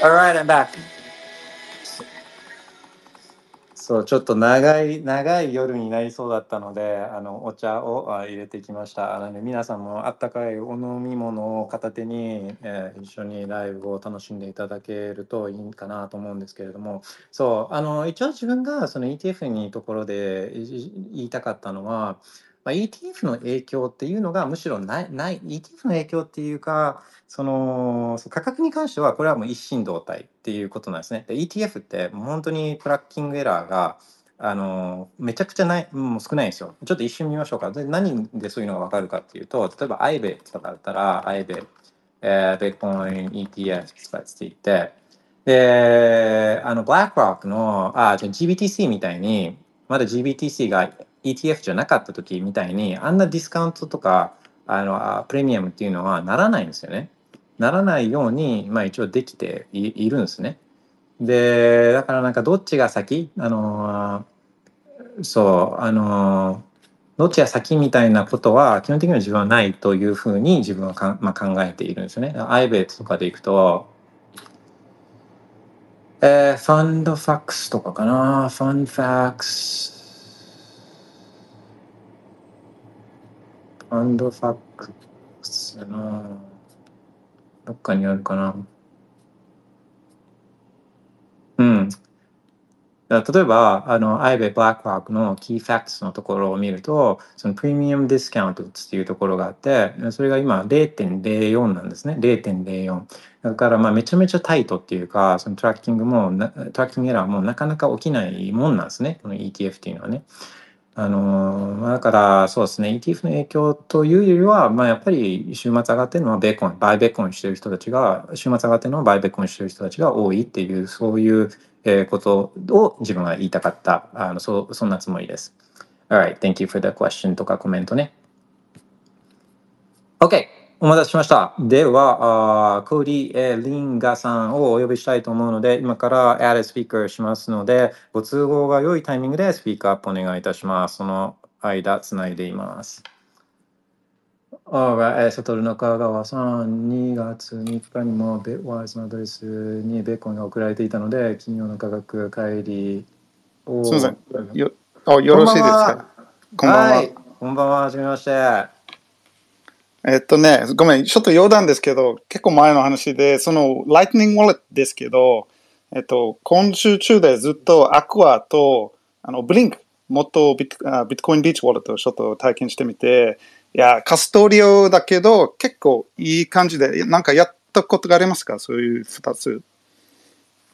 Alright, I'm back. そう、ちょっと長い、長い夜になりそうだったので、あの、お茶をあ入れてきました。なので、皆さんもあったかいお飲み物を片手に、えー一緒にライブを楽しんでいただけるといいかなと思うんですけれども、そう、あの、一応自分がその ETF にところで言いたかったのは、まあ、ETF の影響っていうのがむしろない、ない ETF の影響っていうか、その価格に関してはこれはもう一心同体っていうことなんですね。で ETF って本当にトラッキングエラーがあのめちゃくちゃないもう少ないんですよ。ちょっと一瞬見ましょうか。で何でそういうのが分かるかっていうと、例えば IBE とかだったら IBE、えー、ベッコイン ETF とかって言って、で、あの、BlackRock の、あ、じゃあ GBTC みたいに、まだ GBTC が ETF じゃなかった時みたいに、あんなディスカウントとか、あの、プレミアムっていうのはならないんですよね。ならないように、まあ一応できているんですね。で、だからなんかどっちが先？あの、そう、あの、どっちが先みたいなことは基本的には自分はないというふうに自分はか、まあ、考えているんですよね。IBET とかでいくと、えー、ファンドファックスとかかな。ファンファックス。ファンドファックスな。どっかにあるかな。うん。例えば、あの、 IBIT、BlackRock のキーファックトのところを見ると、その premium discount っていうところがあって、それが今0.04なんですね。0.04。だからまあめちゃめちゃタイトっていうか、そのトラッキングも、トラッキングエラーもなかなか起きないもんなんですね。この ETF っていうのはね。あのまあ、だからそうですね ETF の影響というよりは、まあ、やっぱり週末上がってるのは Bitcoin buy Bitcoin してる人たちが週末上がってるのは buy Bitcoin してる人たちが多いっていうそういうえことを自分は言いたかったあのそそんなつもりです。Alright, thank you for the question とかコメントね。OK! お待たせしました。では、あーコーリンガさんをお呼びしたいと思うので、今から add a speaker しますので、ご都合が良いタイミングでスピーカーアップお願いいたします。その間、つないでいます。Alright, えー、サトル中川さん、2月3日にもベワーズのアドレスにベーコンが送られていたので、金曜の価格帰りを。すみません。よあよろしいですか？こんばんは。はい、こんばんは、はじめまして。えっとね、ごめん、ちょっと余談ですけど、結構前の話で、その、ライトニングウォレットですけど、えっと、今週中でずっとアクアと、あの、ブリンク、もっとビットあビットコインビーチウォレットをちょっと体験してみて、いや、カストリオだけど、結構いい感じで、なんかやったことがありますか？そういう二つ。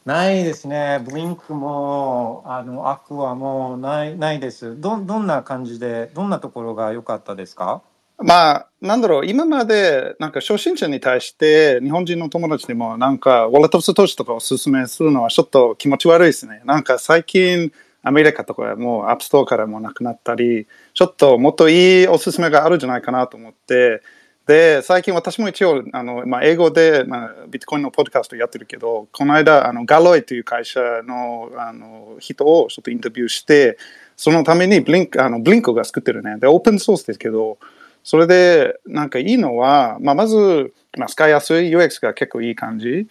ないですね。 Blink も、あの、 Aqua もない、ないです。ど、どんな感じで、どんなところが良かったですか？まあ、なんだろう、今まで、なんか初心者に対して、日本人の友達にも、なんか、 Wallet of Satoshi とかおすすめするのはちょっと気持ち悪いですね。なんか最近、アメリカとかもう App Store からもなくなったり、ちょっともっといいおすすめがあるんじゃないかなと思って、で、最近私も一応、あの、まあ、英語で、まあ、ビットコインのポッドキャストやってるけど、この間、あの、 Galoy という会社の、あの、人をちょっとインタビューして、そのために Blink、あの、 Blink が作ってるね。で、オープンソースですけど、それで、なんかいいのは、まあ、まず、まあ、使いやすい UX が結構いい感じ。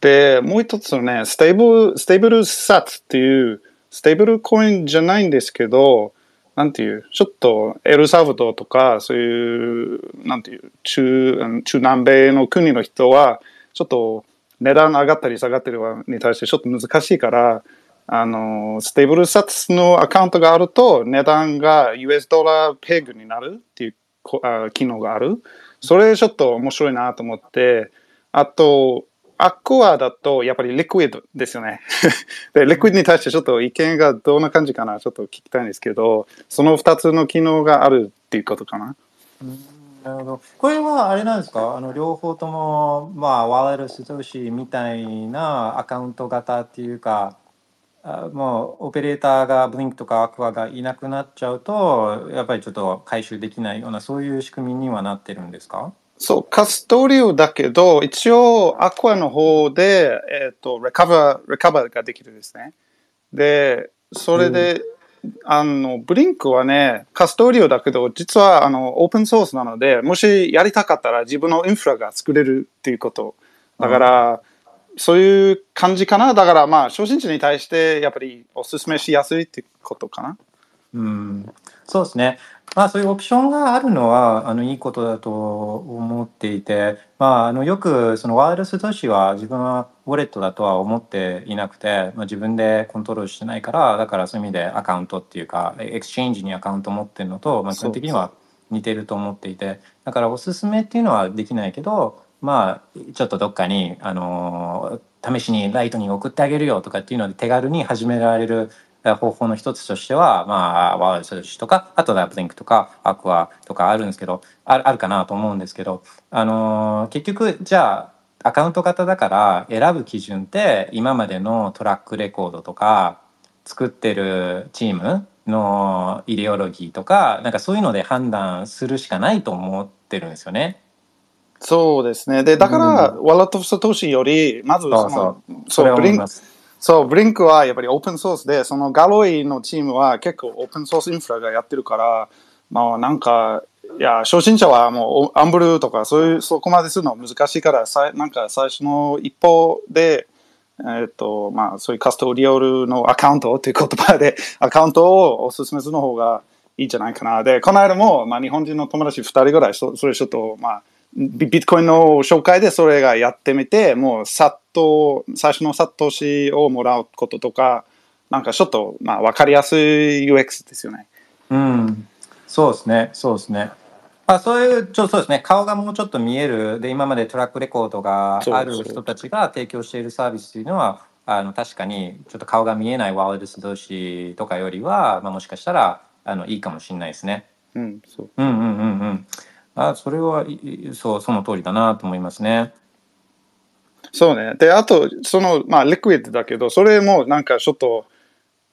で、もう一つね、ステーブル、 Stablesats っていう、ステーブルコインじゃないんですけど、なんていう、ちょっとエルサルバドルとか、そういう、なんていう、中、中南米の国の人は、ちょっと値段上がったり下がったりに対してちょっと難しいから、あの、 Stablesats のアカウントがあると、値段が US ドラペグになるっていうあ機能がある。それちょっと面白いなと思って、あと、 Aqua だとやっぱり Liquid ですよね。で、 Liquid に対してちょっと意見がどんな感じかなちょっと聞きたいんですけど、その2つの機能があるっていうことかな。なるほど。これはあれなんですか？あの両方とも、まあ、 Wallet of Satoshi みたいなアカウント型っていうか、もうオペレーターがブリンクとかアクアがいなくなっちゃうと、やっぱりちょっと回収できないような、そういう仕組みにはなってるんですか？そう、カストリオだけど、一応、アクアの方で、えっ、と、レカバー、レカバーができるんですね。で、それで、あの、ブリンクはね、カストリオだけど、実は、あの、オープンソースなので、もしやりたかったら自分のインフラが作れるっていうこと。だから、そういう感じかな。だから、まあ、初心者に対して、やっぱりお勧めしやすいってことかな。うん、そうですね。まあそういうオプションがあるのはあのいいことだと思っていて、まああのよくその Wallet of Satoshi は自分はウォレットだとは思っていなくて、まあ、自分でコントロールしてないから、だからそういう意味でアカウントっていうか exchange にアカウント持ってるのと、まあ、基本的には似てると思っていて、だからおすすめっていうのはできないけど、まあちょっとどっかにあの試しに Lightning 送ってあげるよとかっていうので手軽に始められる方法の一つとしては、まあ、ワールドシとか、あとはブリンクとか、アクアとかあるんですけど、あるかなと思うんですけど、あの結局、じゃあ、アカウント型だから選ぶ基準って、今までのトラックレコードとか、作ってるチームのイデオロギーとか、なんかそういうので判断するしかないと思ってるんですよね。そうですね。で、だから、ワラトフサトシより、まずその、そうそれはブリンク。そう、ブリンクはやっぱりオープンソースで、そのガロイのチームは結構オープンソースインフラがやってるから、まあなんか、いや、初心者はもうアンブルとかそういう、そこまでするのは難しいから、さなんか最初の一歩で、えっ、と、まあそういうカストリオルのアカウントっていう言葉で、アカウントをおすすめするの方がいいんじゃないかな。で、この間も、まあ日本人の友達2人ぐらい、そそれちょっと、まあ、ビビットコインの紹介でそれがやってみて、もうさっと、最初のサトシをもらうこととか、なんかちょっと、まあ、わかりやすい UX ですよね。うん、そうですね、そうですね。まあ、そういう、ちょそうですね、顔がもうちょっと見える、で、今までトラックレコードがある人たちが提供しているサービスというのは、あの確かにちょっと顔が見えないワールドス同士とかよりは、まあ、もしかしたらあのいいかもしれないですね。うん、そう。うんうんうんうん。あそれはそうその通りだなと思いますね。そうね。で、あと、その、まあ、 Liquid だけど、それもなんかちょっと、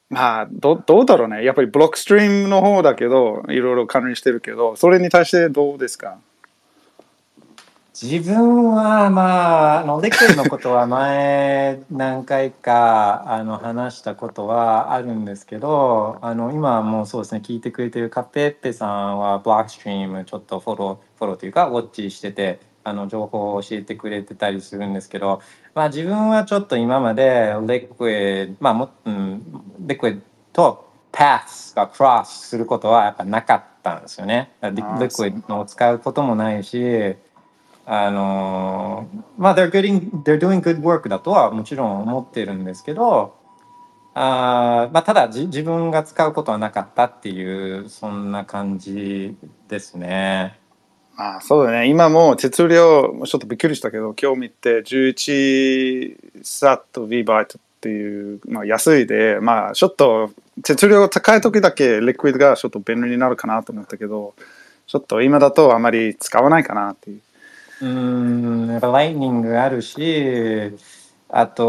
まあ、どどうだろうね。やっぱり Blockstream の方だけど、いろいろ関連してるけど、それに対してどうですか？自分はまあのリクのことは前何回かあの話したことはあるんですけどあの今もうそうですね聞いてくれてるカペッペさんは Blockstream ちょっとフォローフォローというかウォッチしててあの情報を教えてくれてたりするんですけど、まあ、自分はちょっと今までレクイまあも、うん、レクイと paths が cross することはやっぱなかったんですよね。レクイのを使うこともないしあのまあ they're, getting, they're doing good work だとはもちろん思ってるんですけどあ、まあ、ただ自分が使うことはなかったっていうそんな感じですね。まあ、そうだね。今も手数料、ちょっとびっくりしたけど、今日見て11サット V バイトっていう、まあ、安いで、まあ、ちょっと手数料高い時だけリクイドがちょっと便利になるかなと思ったけど、ちょっと今だとあまり使わないかなっていう。うんやっぱライニングあるしあと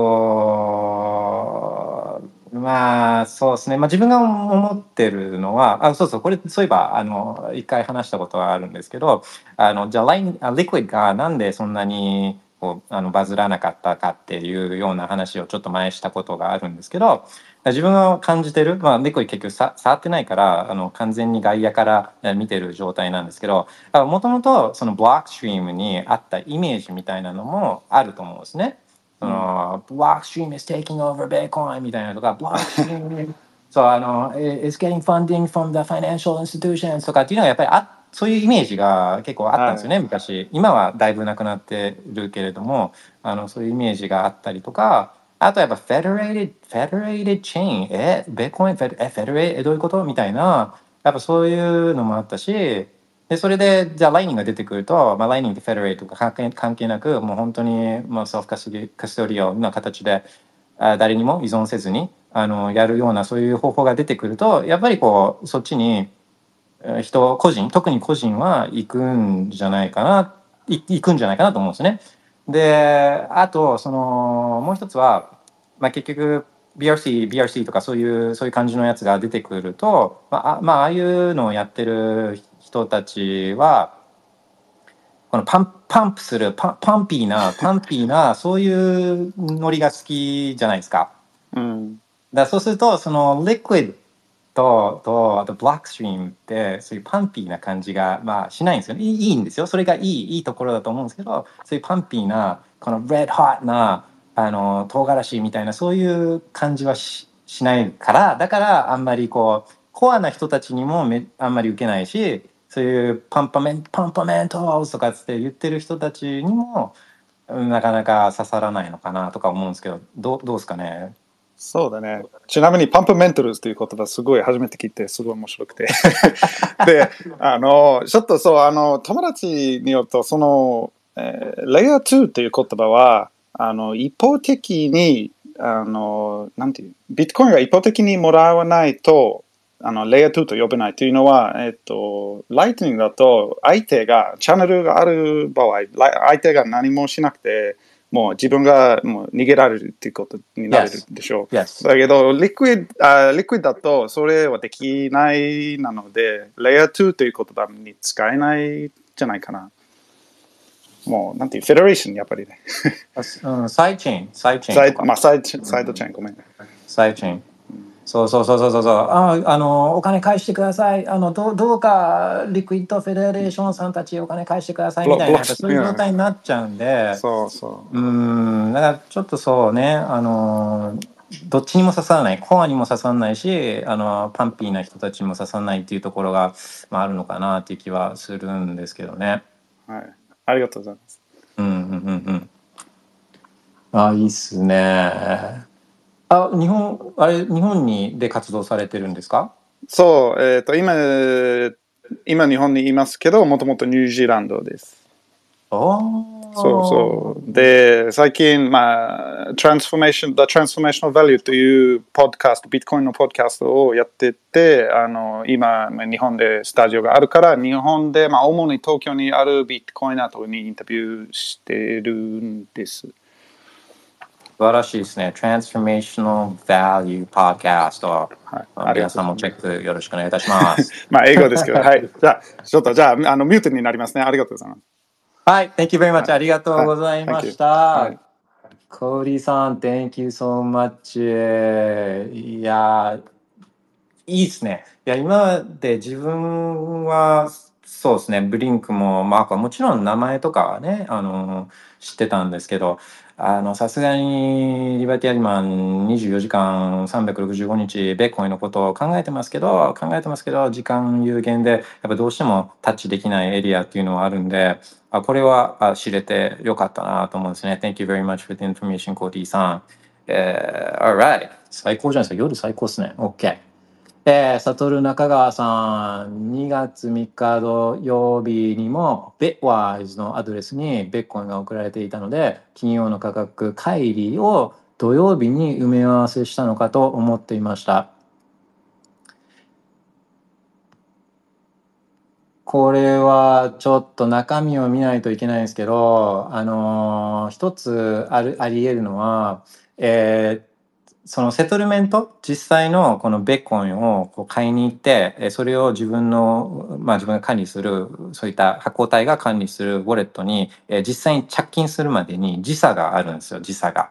まあそうですね、まあ、自分が思ってるのはあそうそうこれそういえばあの一回話したことがあるんですけどあのじゃあラインあリクイッがなんでそんなにこうあのバズらなかったかっていうような話をちょっと前したことがあるんですけど自分が感じてる、まあ、猫結局さ触ってないからあの完全に外野からえ見てる状態なんですけどもともとそのブロックストリームにあったイメージみたいなのもあると思うんですね。そのブロックストリーム is taking over Bitcoin みたいなのとかブロックストリームそうあの is getting funding from the financial institutions とかっていうのがやっぱりあそういうイメージが結構あったんですよね、昔。今はだいぶなくなってるけれどもあのそういうイメージがあったりとかあとやっぱ federated、federated chain、え、ベッコインフェデ、え、フェデレー、え、どういうこと？みたいな、やっぱそういうのもあったし、で、それで、じゃあ、ライトニングが出てくると、まあ、ライトニングと federate が関係関係なく、もう本当に、まあ、 self cus custodial な形で、あ誰にも依存せずに、あの、やるような、そういう方法が出てくると、やっぱりこう、そっちに、人、個人、特に個人は行くんじゃないかな、行くんじゃないかなと思うんですね。で、あと、その、もう一つは、まあ、結局、BRC、BRC とかそういう、そういう感じのやつが出てくると、まあ、あまあ、ああいうのをやってる人たちは、このパンパンプするパン、パンピーな、パンピーな、そういうノリが好きじゃないですか。うん。だそうすると、その、 Liquid と、あと、 Blockstream って、そういうパンピーな感じが、まあ、しないんですよね。いいいいんですよ。それがいい、いいところだと思うんですけど、そういうパンピーな、この、レッドホットな、あの、唐辛子みたいな、そういう感じはししないから、だから、あんまりこう、コアな人たちにもめあんまり受けないし、そういうパンパメン、パンパメントとかっつって言ってる人たちにも、なかなか刺さらないのかなとか思うんですけど、どどうですかね？そうだね。ちなみに、パンプメントルズという言葉、すごい初めて聞いて、すごい面白くて。で、あの、ちょっとそう、あの、友達によると、その、えー、レイヤー2という言葉は、あの、一方的に、あの、なんていう、ビットコインが一方的にもらわないと、あの、レイヤー2と呼べないというのは、えっと、ライトニングだと、相手が、チャンネルがある場合、ラ相手が何もしなくて、もう自分がもう逃げられるっていうことになるでしょう。Yes. だけど、リクイド、あリクイドだとそれはできないなので、レイヤー2という言葉に使えないじゃないかな。もう、なんていう、 federation、やっぱりね。うん、サイドチェーン、サイドチェーンまあ、サイドサイドチェーン、ごめん。サイドチェーン。そうそうそうそうそうそう。ああの、お金返してください。あの、どうどうか、 Liquid Federation さんたちお金返してくださいみたいな、そういう状態になっちゃうんで、そうそう。うん、だからちょっとそうね、あの、どっちにも刺さらない、コアにも刺さらないし、あの、パンピーな人たちにも刺さらないっていうところが、まあ、あるのかなっていう気はするんですけどね。はい。ありがとうございます。うんうんうんうん。あ、いいっすね。あ、日本、あれ、日本にで活動されてるんですか？そう、えっ、と、今、今日本にいますけど、もともとニュージーランドです。ああ。そうそう。で、最近、まあ、Transformation, The Transformational Value というポッドキャスト、ビットコインのポッドキャストをやってて、あの、今、まあ日本でスタジオがあるから、日本で、まあ、主に東京にあるビットコイナーとにインタビューしてるんです。素晴らしいですね。Transformational Value Podcast を、はいあ皆さんもチェックよろしくお願いいたします。まあ、英語ですけど、はい。じゃあ、ちょっと、じゃあ、あの、ミュートになりますね。ありがとうございます。はい、Thank you very much. ありがとうございました。コーディさん、Thank you so much. いや、いいですね。いや、今まで自分は、そうですね、ブリンクも、まあ、もちろん名前とかはね、あの、知ってたんですけど、あの、さすがに、リバティアリマン24時間365日、ベッコインのことを考えてますけど、考えてますけど、時間有限で、やっぱどうしてもタッチできないエリアっていうのはあるんで、あこれはあ知れてよかったなと思うんですね。Thank you very much for the information, コーディさん。えー、alright. 最高じゃないですか。夜最高ですね。OK。えー、サトル中川さん、2月3日土曜日にも、Bitwise のアドレスにベッコンが送られていたので、金曜の価格、乖離を土曜日に埋め合わせしたのかと思っていました。これはちょっと中身を見ないといけないんですけど、あのー一つあるあり得るのは、えーそのセトルメント実際のこのベッコンをこう買いに行ってそれを自分の、まあ、自分が管理するそういった発行体が管理するウォレットに、実際に着金するまでに時差があるんですよ時差が。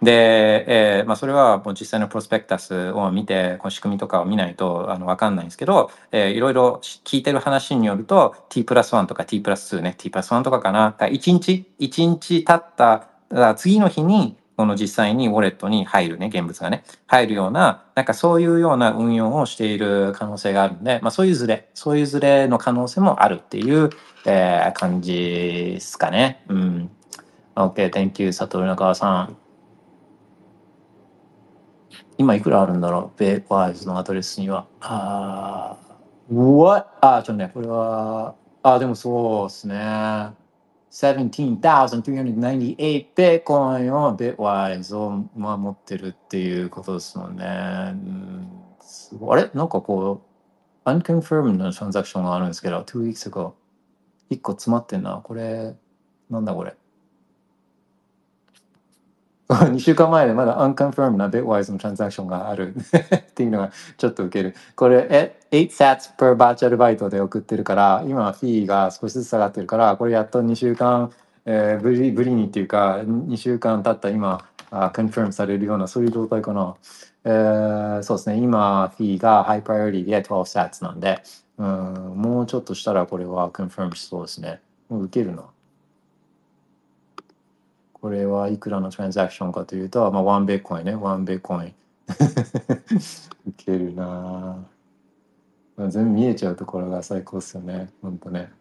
で、えーまあ、それはもう実際のプロスペクタスを見て、この仕組みとかを見ないとあの分かんないんですけど、えーいろいろ聞いてる話によると、t プラス1とか t プラス2ね、t プラス1とかかな、1日、1日経った、次の日に、この実際にウォレットに入るね、現物がね、入るような、なんかそういうような運用をしている可能性があるんで、まあそういうズレ、そういうズレの可能性もあるっていう、えー感じですかね。うん。OK, thank you, 佐藤中川さん。今いくらあるんだろう？ベーワイズのアドレスには。あー what? あ、ちょっとね、これは、あー、でもそうですね。17,398 Bitcoin を Bitwise を、守、ってるっていうことですもんね。うん、あれ？なんかこう、unconfirmed のトランザクションがあるんですけど、2 weeks ago。1個詰まってんな。これ、なんだこれ？2週間前でまだ unconfirmed な Bitwise のトランザクションがあるっていうのがちょっとウケる。これ、8 sats per virtual byte で送ってるから、今フィーが少しずつ下がってるから、これやっと2週間、えーぶり、ぶりにっていうか、2週間経った今、confirm されるような、そういう状態かな。えーそうですね、今、フィーがハイプライオリティで12 sats なんで、うん、もうちょっとしたらこれは confirm しそうですね。もうウケるな。これはいくらのトランザクションかというと、まあ、 one ベッコインね、 one ベッコイン。いけるなぁまあ全部見えちゃうところが最高っすよね、ほんとね。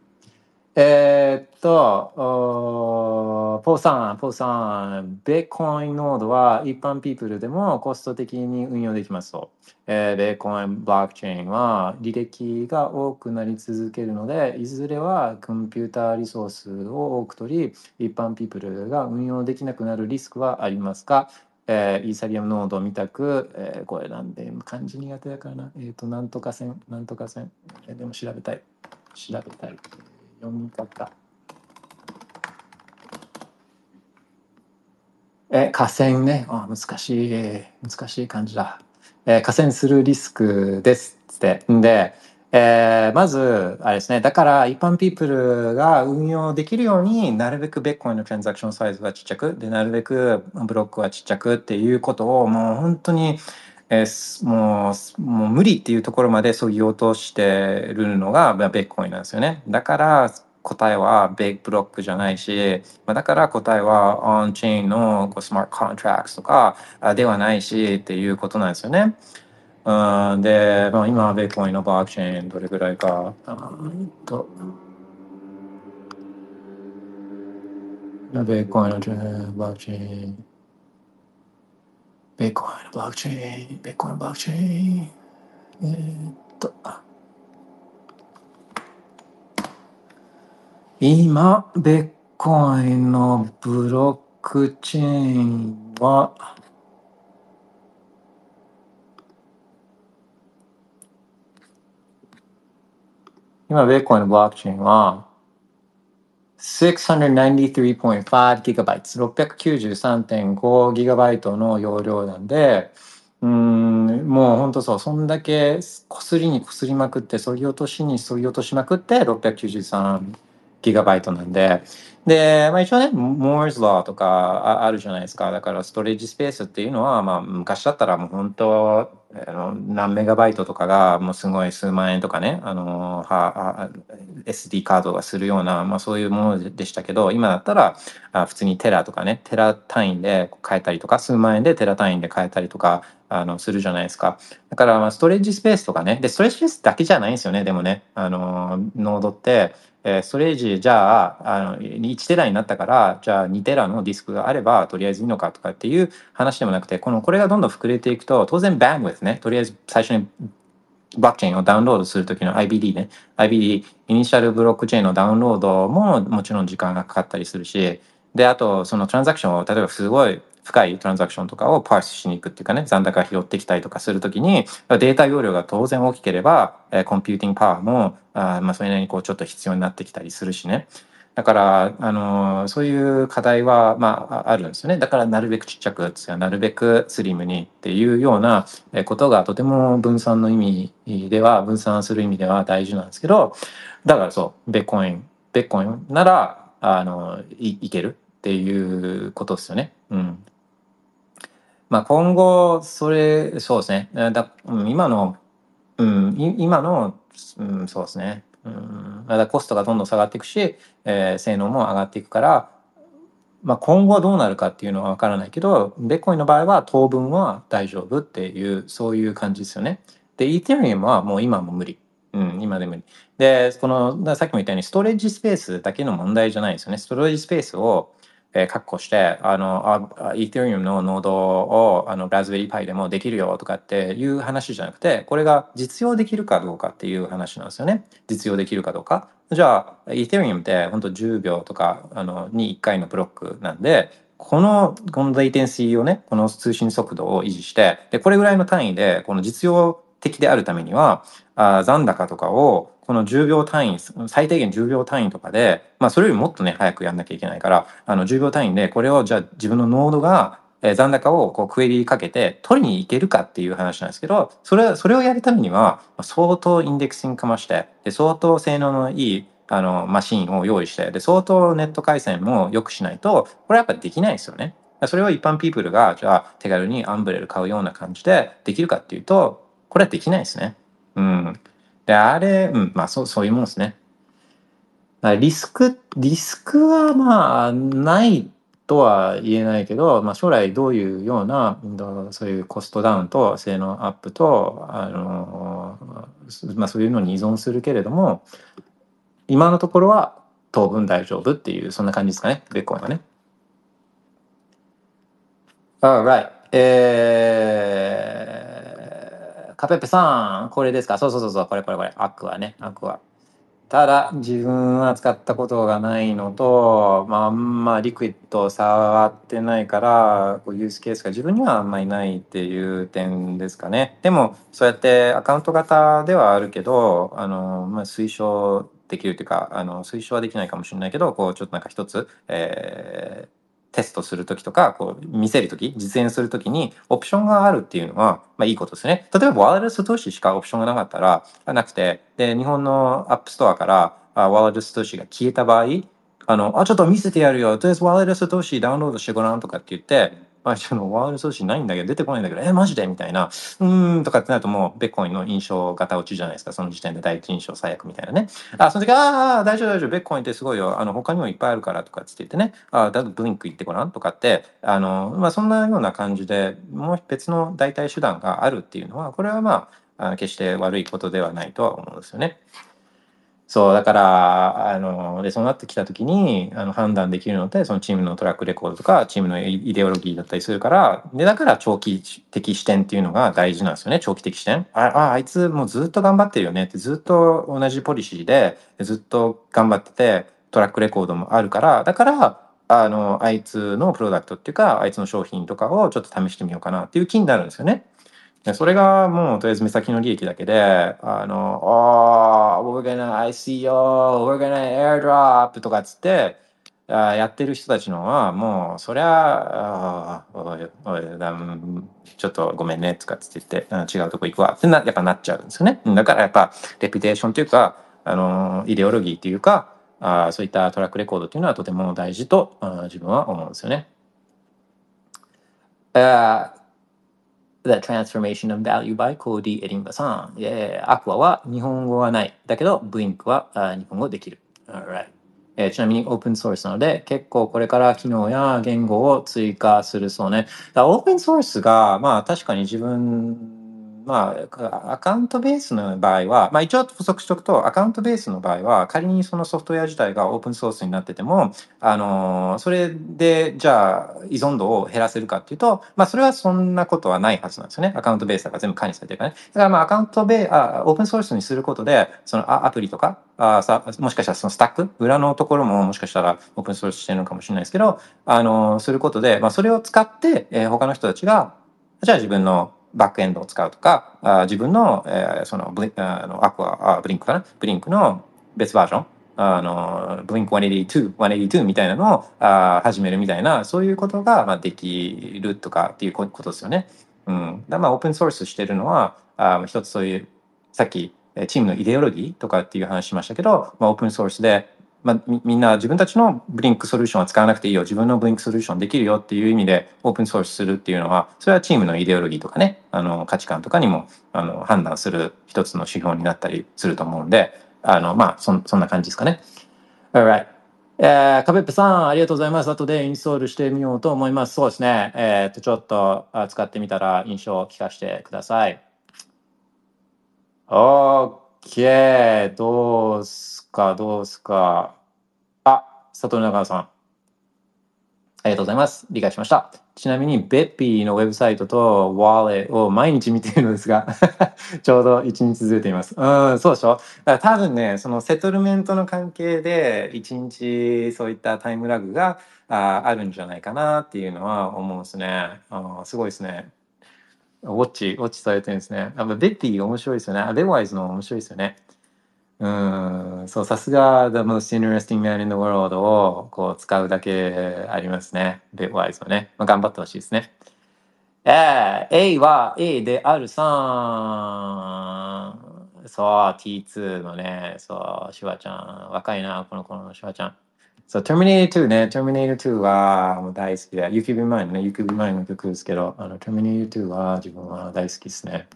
えーっと、おーポーさん、ポーさん、ベッコインノードは一般 people でもコスト的に運用できますと。えー、ベーコインブロックチェーンは履歴が多くなり続けるので、いずれはコンピューターリソースを多く取り、一般ピープルが運用できなくなるリスクはありますか？えーイーサリアムノードみたく、えーこれなんで漢字苦手だからな。えっ、と、なんとか線、なんとか線。えーでも調べたい。調べたい。読み方。え河川ね。あ難しい。難しい漢字だ。えー河川するリスクですっつって。んで、えーまず、あれですね。だから、一般ピープルが運用できるようになるべくベッコインのトランザクションサイズはちっちゃく、で、なるべくブロックはちっちゃくっていうことを、もう本当に、えーもう、もう無理っていうところまでそう言おうとしてるのがまあベッコインなんですよね。だから、答えはベックブロックじゃないし、まあ、だから答えはオンチェーンのこうスマートコントラクトとかではないしっていうことなんですよね。うん、で、まあ、今、ベーコインのブロックチェーンどれぐらいか。あーえっと、ベーコインのブロックチェーン。ベーコインのブロックチェーン。ベーコインのブロックチェーン。えーっと、今、ベーコインのブロックチェーンは、今、ベーコインのブロックチェーンは、693.5 gigabytes、693.5ギガバイトの容量なんで、うん、もう本当そう、そんだけこすりにこすりまくって、そぎ落としにそぎ落としまくって、693ギガバイトなんで、で、まあ一応ね、モーズ・ラーとかああるじゃないですか。だからストレージスペースっていうのは、まあ昔だったらもう本当、あの何メガバイトとかがもうすごい数万円とかね、あの、はあ SD カードがするような、まあそういうものでしたけど、今だったらあ普通にテラとかね、テラ単位で買えたりとか、数万円でテラ単位で買えたりとか、あの、するじゃないですか。だから、まあ、ストレージスペースとかね、で、ストレージスペースだけじゃないんですよね、でもね、あの、ノードって、えーストレージ、じゃあ、あの、1テラになったから、じゃあ2テラのディスクがあれば、とりあえずいいのかとかっていう話でもなくて、この、これがどんどん膨れていくと、当然、バンドウィスね、とりあえず最初にブロックチェーンをダウンロードするときの IBD ね、IBD、イニシャルブロックチェーンのダウンロードももちろん時間がかかったりするし、で、あと、そのトランザクションを、例えばすごい深いトランザクションとかをパースしに行くっていうかね、残高拾ってきたりとかするときに、データ容量が当然大きければ、 computing power も、あーまあ、それなりにこう、ちょっと必要になってきたりするしね。だから、あのそういう課題は、まあ、あるんですよね。だから、なるべくちっちゃく、つかなるべくスリムにっていうようなことがとても分散の意味では、分散する意味では大事なんですけど、だからそう、ベッコイン、ベッコインなら、あの、いいけるっていうことですよね。うん。まあ、今後、それ、そうですね。だうん今の、うん、今の、うん、そうですね。うん、だコストがどんどん下がっていくし、えー性能も上がっていくから、まあ、今後どうなるかっていうのは分からないけど、ベッコインの場合は当分は大丈夫っていう、そういう感じですよね。で、イーテリウムはもう今も無理。うん、今で無理。で、この、さっきも言ったように、ストレージスペースだけの問題じゃないですよね。ストレージスペースを、えー確保して、あの、あイーテリウムのノードを、あの、ラズベリーパイでもできるよとかっていう話じゃなくて、これが実用できるかどうかっていう話なんですよね。実用できるかどうか。じゃあ、イーテリウムって本当10秒とか、あの、に1回のブロックなんで、この、このレイテンシーをね、この通信速度を維持して、で、これぐらいの単位で、この実用的であるためには、あ残高とかを、この10秒単位、最低限10秒単位とかで、まあ、それよりもっとね、早くやんなきゃいけないから、あの、10秒単位で、これを、じゃあ自分のノードが、え残高をこうクエリかけて取りに行けるかっていう話なんですけど、それ、それをやるためには、相当インデックスにかまして、で、相当性能のいい、あの、マシンを用意して、で、相当ネット回線も良くしないと、これはやっぱできないですよね。それを一般ピープルが、じゃあ手軽にアンブレル買うような感じでできるかっていうと、これはできないですね。うん。で、あれ、うん、まあそう、そういうもんですね。リスク、リスクはまあ、ないとは言えないけど、まあ将来どういうような、そういうコストダウンと性能アップと、あの、まあそういうのに依存するけれども、今のところは当分大丈夫っていう、そんな感じですかね、ベッコンはね。Alright. えー、カペペさん、これですか？そうそうそうそう、これこれこれ、アクアね、アクア。ただ、自分は使ったことがないのと、まあ、あんまリクイッド触ってないから、こうユースケースが自分にはあんまりないっていう点ですかね。でも、そうやってアカウント型ではあるけど、あの、まあ、推奨できるというか、あの、推奨はできないかもしれないけど、こう、ちょっとなんか一つ、えーテストするときとか、こう、見せるとき、実演するときに、オプションがあるっていうのは、まあいいことですね。例えば、 Wallet of Satoshi しかオプションがなかったら、なくて、で、日本の App Store から、あ Wallet of Satoshi が消えた場合、あの、あ、ちょっと見せてやるよ。とりあえず Wallet of Satoshi ダウンロードしてごらんとかって言って、まあ、ちょっと Wallet of Satoshi ないんだけど、出てこないんだけど、え、マジで？みたいな。うーん、とかってなるともう、ベッコインの印象ガタ落ちじゃないですか。その時点で第一印象最悪みたいなね。あ、その時、ああ、大丈夫大丈夫、ベッコインってすごいよ。あの、他にもいっぱいあるからとかつって言ってね。ああ、だと Blink 行ってごらんとかって、あの、まあ、そんなような感じで、もう別の代替手段があるっていうのは、これはまあ、あ決して悪いことではないとは思うんですよね。そう、だから、あの、で、そうなってきたときに、あの、判断できるのって、そのチームのトラックレコードとか、チームのイデオロギーだったりするから、で、だから長期的視点っていうのが大事なんですよね、長期的視点。あ、ああいつもうずっと頑張ってるよねって、ずっと同じポリシーで、ずっと頑張ってて、トラックレコードもあるから、だから、あの、あいつのプロダクトっていうか、あいつの商品とかをちょっと試してみようかなっていう気になるんですよね。でそれがもうとりあえず目先の利益だけで、あの、ああ、we're gonna ICO, we're gonna airdrop とかっつって、あやってる人たちのはもうそりゃあおいおいだうんちょっとごめんねとかっつって言って違うとこ行くわってなやっぱなっちゃうんですよねだからやっぱレピュテーションというかあのイデオロギーっていうかあそういったトラックレコードっていうのはとても大事とあ自分は思うんですよね。あ The Transformation of Value by Cody エリンバさん。えーアクアは日本語はない。だけど、ブリンクはあ日本語できる。Alright えーちなみにオープンソースなので、結構これから機能や言語を追加するそうね。だオープンソースが、まあ確かに自分、まあアカウントベースの場合は、まあ一応補足しておくと、アカウントベースの場合は、仮にそのソフトウェア自体がオープンソースになってても、あのそれで、じゃあ、依存度を減らせるかっていうと、まあ、それはそんなことはないはずなんですよね。アカウントベースだから全部管理されてるからね。だから、まあ、アカウントベーあ、オープンソースにすることで、そのアプリとか、あさもしかしたらそのスタック、裏のところももしかしたらオープンソースしてるのかもしれないですけど、あのすることで、まあ、それを使って、えー他の人たちが、じゃあ自分のバックエンドを使うとか、あ自分の、えそのブリあのアクア、あブリンクかな？ブリンクの別バージョン、あの、ブリンク182、182みたいなのをあ始めるみたいな、そういうことが、まあ、できるとかっていうことですよね。うん。だまあ、オープンソースしてるのは、あ一つそういう、さっき、チームのイデオロギーとかっていう話しましたけど、まあ、オープンソースで、まあ、みんな自分たちのブリンクソリューションは使わなくていいよ自分のブリンクソリューションできるよっていう意味でオープンソースするっていうのはそれはチームのイデオロギーとかねあの価値観とかにもあの判断する一つの指標になったりすると思うんであのまあそんそんな感じですかね。Alright. えー、カベップさん、ありがとうございます。後でインストールしてみようと思います。そうですね。えっ、と、ちょっとあ使ってみたら印象を聞かせてください。OK。どうすか、どうすか。あ、佐藤中さん。ありがとうございます。理解しました。ちなみに、ベッピーのウェブサイトとワーレを毎日見ているのですが、ちょうど1日ずれています。うん、そうでしょ？だから多分ね、そのセトルメントの関係で、1日そういったタイムラグがああるんじゃないかなっていうのは思うんですね。あすごいですね。ウォッチ、ウォッチされてるんですね。やっぱベッピー面白いですよね。アデワイズの面白いですよね。うん、そう、さすが The Most Interesting Man in the World をこう使うだけありますね。ベッワイズをね。まあ、頑張ってほしいですね。えー、A は A であるさん。そう、T2 のね、そう、シュワちゃん。若いな、この子のシュワちゃん。そう、Terminator 2ね。Terminator 2はもう大好きで。You Keep In Mind ね。You Keep In Mind の曲ですけど、あの Terminator 2は自分は大好きですね。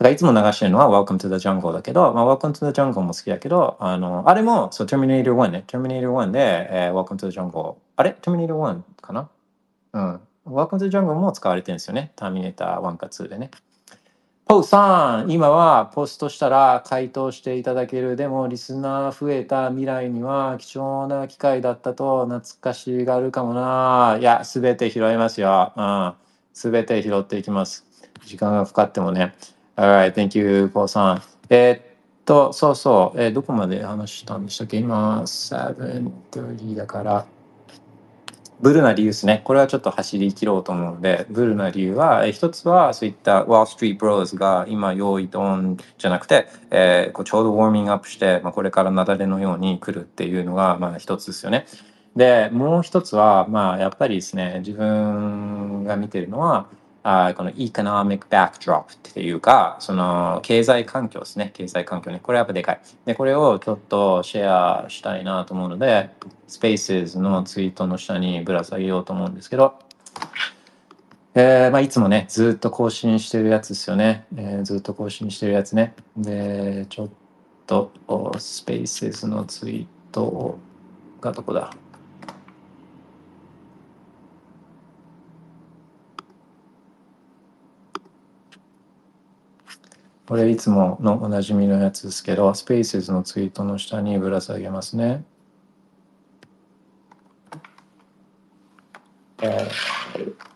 だからいつも流してるのは Welcome to the Jungle だけど、まあ、Welcome to the Jungle も好きだけど、あの、あれも、そう、Terminator 1ね。Terminator 1で、えー Welcome to the Jungle。あれ ?Terminator 1かなうん。Welcome to the Jungle も使われてるんですよね。Terminator 1か2でね。ポウさん、今はポストしたら回答していただける。でも、リスナー増えた未来には貴重な機会だったと懐かしがるかもな。いや、すべて拾いますよ。うん。すべて拾っていきます。時間がかかってもね。Alright, thank you, ポウさん。えーっと、そうそう、えーどこまで話したんでしたっけ？今、7.30だから。ブルな理由ですね。これはちょっと走り切ろうと思うので、ブルな理由は、えー一つはそういったワールストリートブローズが今用意ドンじゃなくて、えーこうちょうどウォーミングアップして、まあ、これから雪崩のように来るっていうのが、まあ一つですよね。で、もう一つは、まあやっぱりですね、自分が見てるのは、あこの economic backdrop っていうか、その経済環境ですね。経済環境ね。これやっぱでかい。で、これをちょっとシェアしたいなと思うので、Spaces のツイートの下にぶら下げようと思うんですけど、えーまあ、いつもね、ずっと更新してるやつですよね。えーずっと更新してるやつね。で、ちょっと、お Spaces のツイートがどこだ？これいつものおなじみのやつですけど、Spaces のツイートの下にぶら下げますね。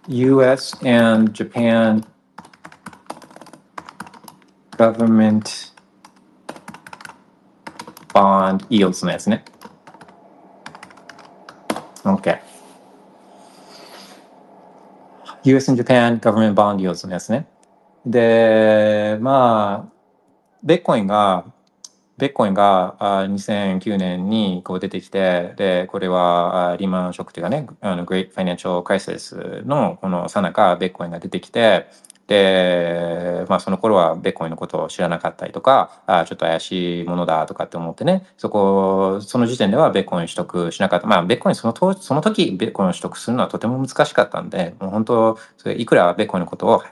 US and Japan government bond yields のやつね。OK。US and Japan government bond yields のやつね。で、まあ、ベッコインが、ベッコインが2009年にこう出てきて、で、これはリーマンショックというかね、あの、Great Financial Crisis のこのさなか、ベッコインが出てきて、で、まあその頃はベッコインのことを知らなかったりとか、あちょっと怪しいものだとかって思ってね、そこ、その時点ではベッコイン取得しなかった。まあベッコインその当その時ベッコインを取得するのはとても難しかったんで、もう本当、それいくらベッコインのことを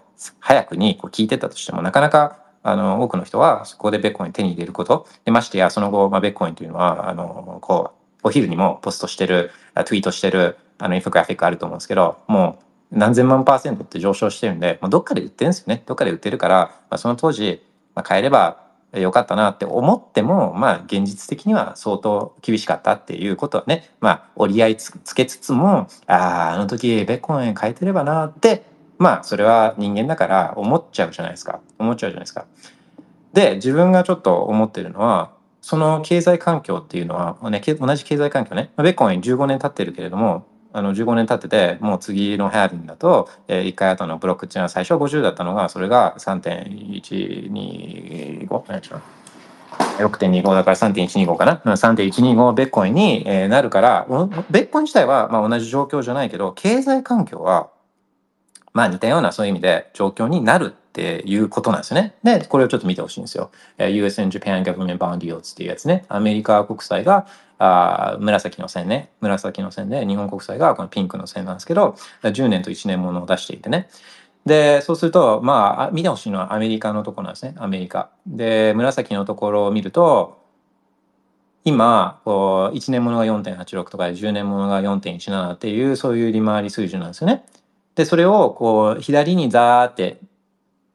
早くにこう聞いてたとしても、なかなかあの多くの人はそこでベッコイン手に入れること。でましてやその後、まあ、ベッコインというのはあのこうお昼にもポストしてるツイートしてるあのインフォグラフィックあると思うんですけどもう何千万パーセントって上昇してるんでもうどっかで売ってるんですよね。どっかで売ってるから、まあ、その当時、まあ、買えればよかったなって思ってもまあ現実的には相当厳しかったっていうことはねまあ折り合いつつけつつもあああの時ベッコイン買えてればなってまあそれは人間だから思っちゃうじゃないですか。思っちゃうじゃないですか。で自分がちょっと思ってるのはその経済環境っていうのは、ね、同じ経済環境ね。ベッコイン15年経ってるけれどもあの15年経っててもう次のハービンだと、えー、1回後のブロックっていうのは最初は50だったのがそれが3.125 6.25だから3.125かな。3.125ベッコインになるからベッコイン自体はまあ同じ状況じゃないけど経済環境はまあ似たようなそういう意味で状況になるっていうことなんですよね。で、これをちょっと見てほしいんですよ。US and Japan Government Bond Yields っていうやつね。アメリカ国債があ紫の線ね。紫の線で、日本国債がこのピンクの線なんですけど、10年と1年ものを出していてね。で、そうすると、まあ、見てほしいのはアメリカのところなんですね。アメリカ。で、紫のところを見ると、今、こう、1年ものが4.86とか10年ものが4.17っていう、そういう利回り水準なんですよね。で、それを、こう、左にザーって、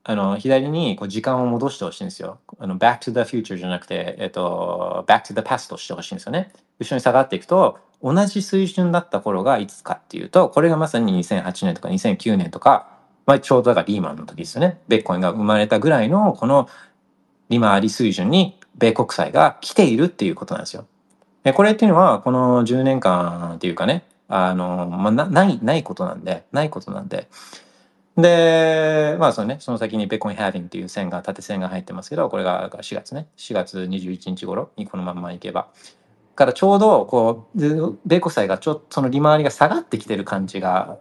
あの、左にこう時間を戻してほしいんですよ。あの、back to the future じゃなくて、えっと、back to the past をしてほしいんですよね。後ろに下がっていくと、同じ水準だった頃がいつかっていうと、これがまさに2008年とか2009年とか、まあ、ちょうどだからリーマンの時ですよね。ベッコインが生まれたぐらいの、この利回り水準に米国債が来ているっていうことなんですよ。でこれっていうのは、この10年間っていうかね、あの、まあ、ない、ないことなんで、ないことなんで。で、まあ、そのね、その先にベコンハービンっていう線が、縦線が入ってますけど、これが4月ね、4月21日頃にこのままいけば。からちょうど、こう、米国債がちょっとその利回りが下がってきてる感じが、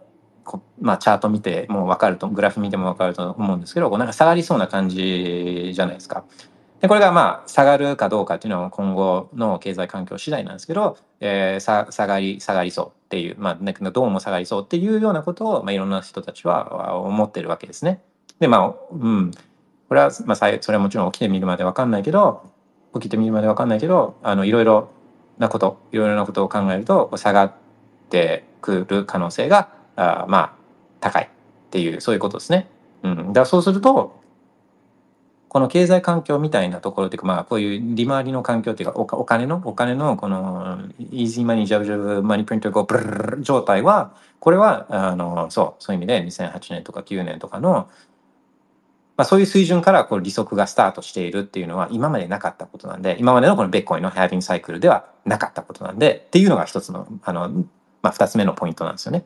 まあ、チャート見てもう分かると、グラフ見ても分かると思うんですけど、こうなんか下がりそうな感じじゃないですか。でこれがまあ下がるかどうかっていうのは今後の経済環境次第なんですけど、えー、下がり下がりそうっていう、まあ、ねどうも下がりそうっていうようなことを、まあ、いろんな人たちは思ってるわけですね。でまあうんこれは、まあ、それはもちろん起きてみるまで分かんないけど起きてみるまで分かんないけどあのいろいろなこといろいろなことを考えると下がってくる可能性があまあ高いっていうそういうことですね。うん、だそうするとこの経済環境みたいなところっていうか、まあ、こういう利回りの環境っていうか、お金の、お金のこの、イージーマニージャブジャブマニプリントゴブルルル状態は、これは、あの、そう、そういう意味で2008年とか9年とかの、まあ、そういう水準からこう利息がスタートしているっていうのは今までなかったことなんで、今までのこのベッコインのハービングサイクルではなかったことなんで、っていうのが一つの、あの、まあ、二つ目のポイントなんですよね。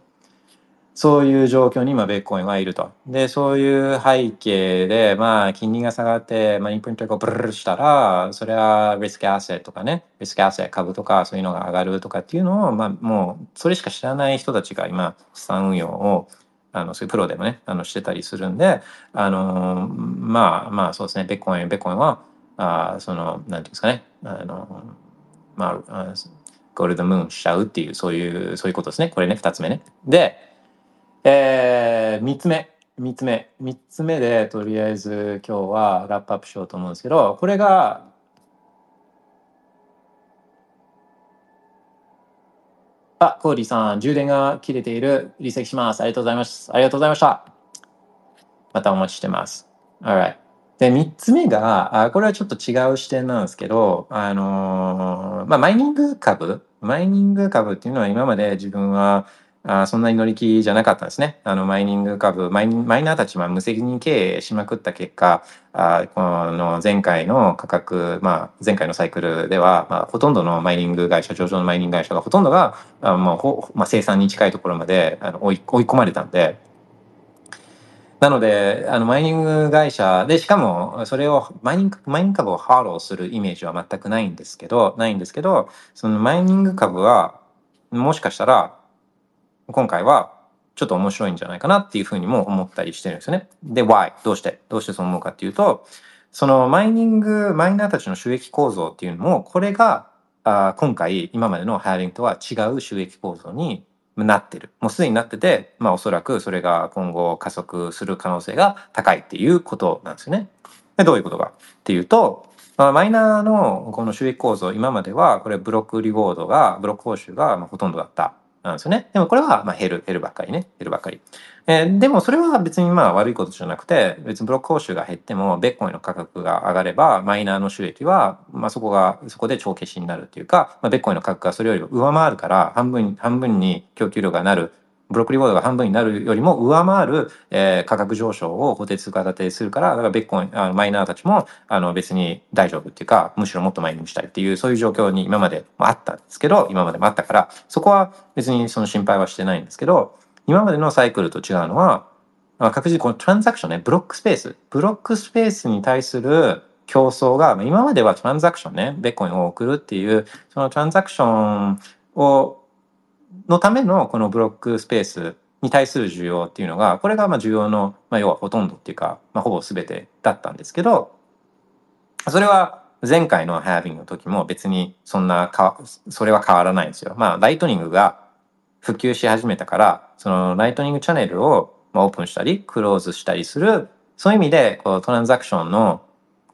そういう状況に今、ベッコインはいると。で、そういう背景で、まあ、金利が下がって、マニープリントがブルルルしたら、それはリスクアセットとかね、リスクアセット株とかそういうのが上がるとかっていうのを、まあ、もう、それしか知らない人たちが今、資産運用を、あの、そういうプロでもね、あの、してたりするんで、あの、まあ、まあ、そうですね、ベッコイン、ベッコインは、あその、なんていうんですかね、あの、ま、あゴールドムーンしちゃうっていう、そういう、そういうことですね。これね、二つ目ね。で、えー、3つ目。3つ目。3つ目で、とりあえず今日はラップアップしようと思うんですけど、これが、あ、コーディさん、充電が切れている。離席します。ありがとうございます。ありがとうございました。またお待ちしてます。Alright。で、3つ目が、あこれはちょっと違う視点なんですけど、あのーまあ、マイニング株マイニング株っていうのは今まで自分は、あそんなに乗り気じゃなかったんですね。あの、マイニング株、マイマイナーたちは無責任経営しまくった結果、あこの前回の価格、まあ、前回のサイクルでは、まあ、ほとんどのマイニング会社、上場のマイニング会社がほとんどが、あもうほ、まあ、清算に近いところまであの追い追い込まれたんで、なので、あの、マイニング会社で、しかも、それを、マイニング、マイニング株をフォローするイメージは全くないんですけど、ないんですけど、そのマイニング株は、もしかしたら、今回はちょっと面白いんじゃないかなっていうふうにも思ったりしてるんですよね。で、why? どうして？どうしてそう思うかっていうと、そのマイニング、マイナーたちの収益構造っていうのも、これがあ今回今までのハイリングとは違う収益構造になってる。もうすでになってて、まあおそらくそれが今後加速する可能性が高いっていうことなんですよね。でどういうことかっていうと、まあ、マイナーのこの収益構造、今まではこれブロックリボードが、ブロック報酬がまほとんどだった。なんですよね。でもこれはまあ減る、減るばっかりね。減るばっかり。えーでもそれは別にまあ悪いことじゃなくて、別にブロック報酬が減っても、ベッコインの価格が上がれば、マイナーの収益は、まあそこが、そこで帳消しになるっていうか、まあ、ベッコインの価格がそれより上回るから、半分、半分に供給量がなる、ブロックリボードが半分になるよりも上回る、えー価格上昇を法定通貨建てするから、だからベッコイン、あのマイナーたちも、あの別に大丈夫っていうか、むしろもっとマイニングしたいっていう、そういう状況に今までもあったんですけど、今までもあったから、そこは別にその心配はしてないんですけど、今までのサイクルと違うのは、あ確実にこのトランザクションね、ブロックスペース。ブロックスペースに対する競争が、ま今まではトランザクションね、ベッコンを送るっていう、そのトランザクションを、のためのこのブロックスペースに対する需要っていうのが、これがまあ需要の、まあ、要はほとんどっていうか、まあ、ほぼ全てだったんですけど、それは前回の Having の時も別にそんなか、それは変わらないんですよ。まあ、ライトニングが普及し始めたから、そのライトニングチャンネルをまあオープンしたり、クローズしたりする、そういう意味で、こうトランザクションの、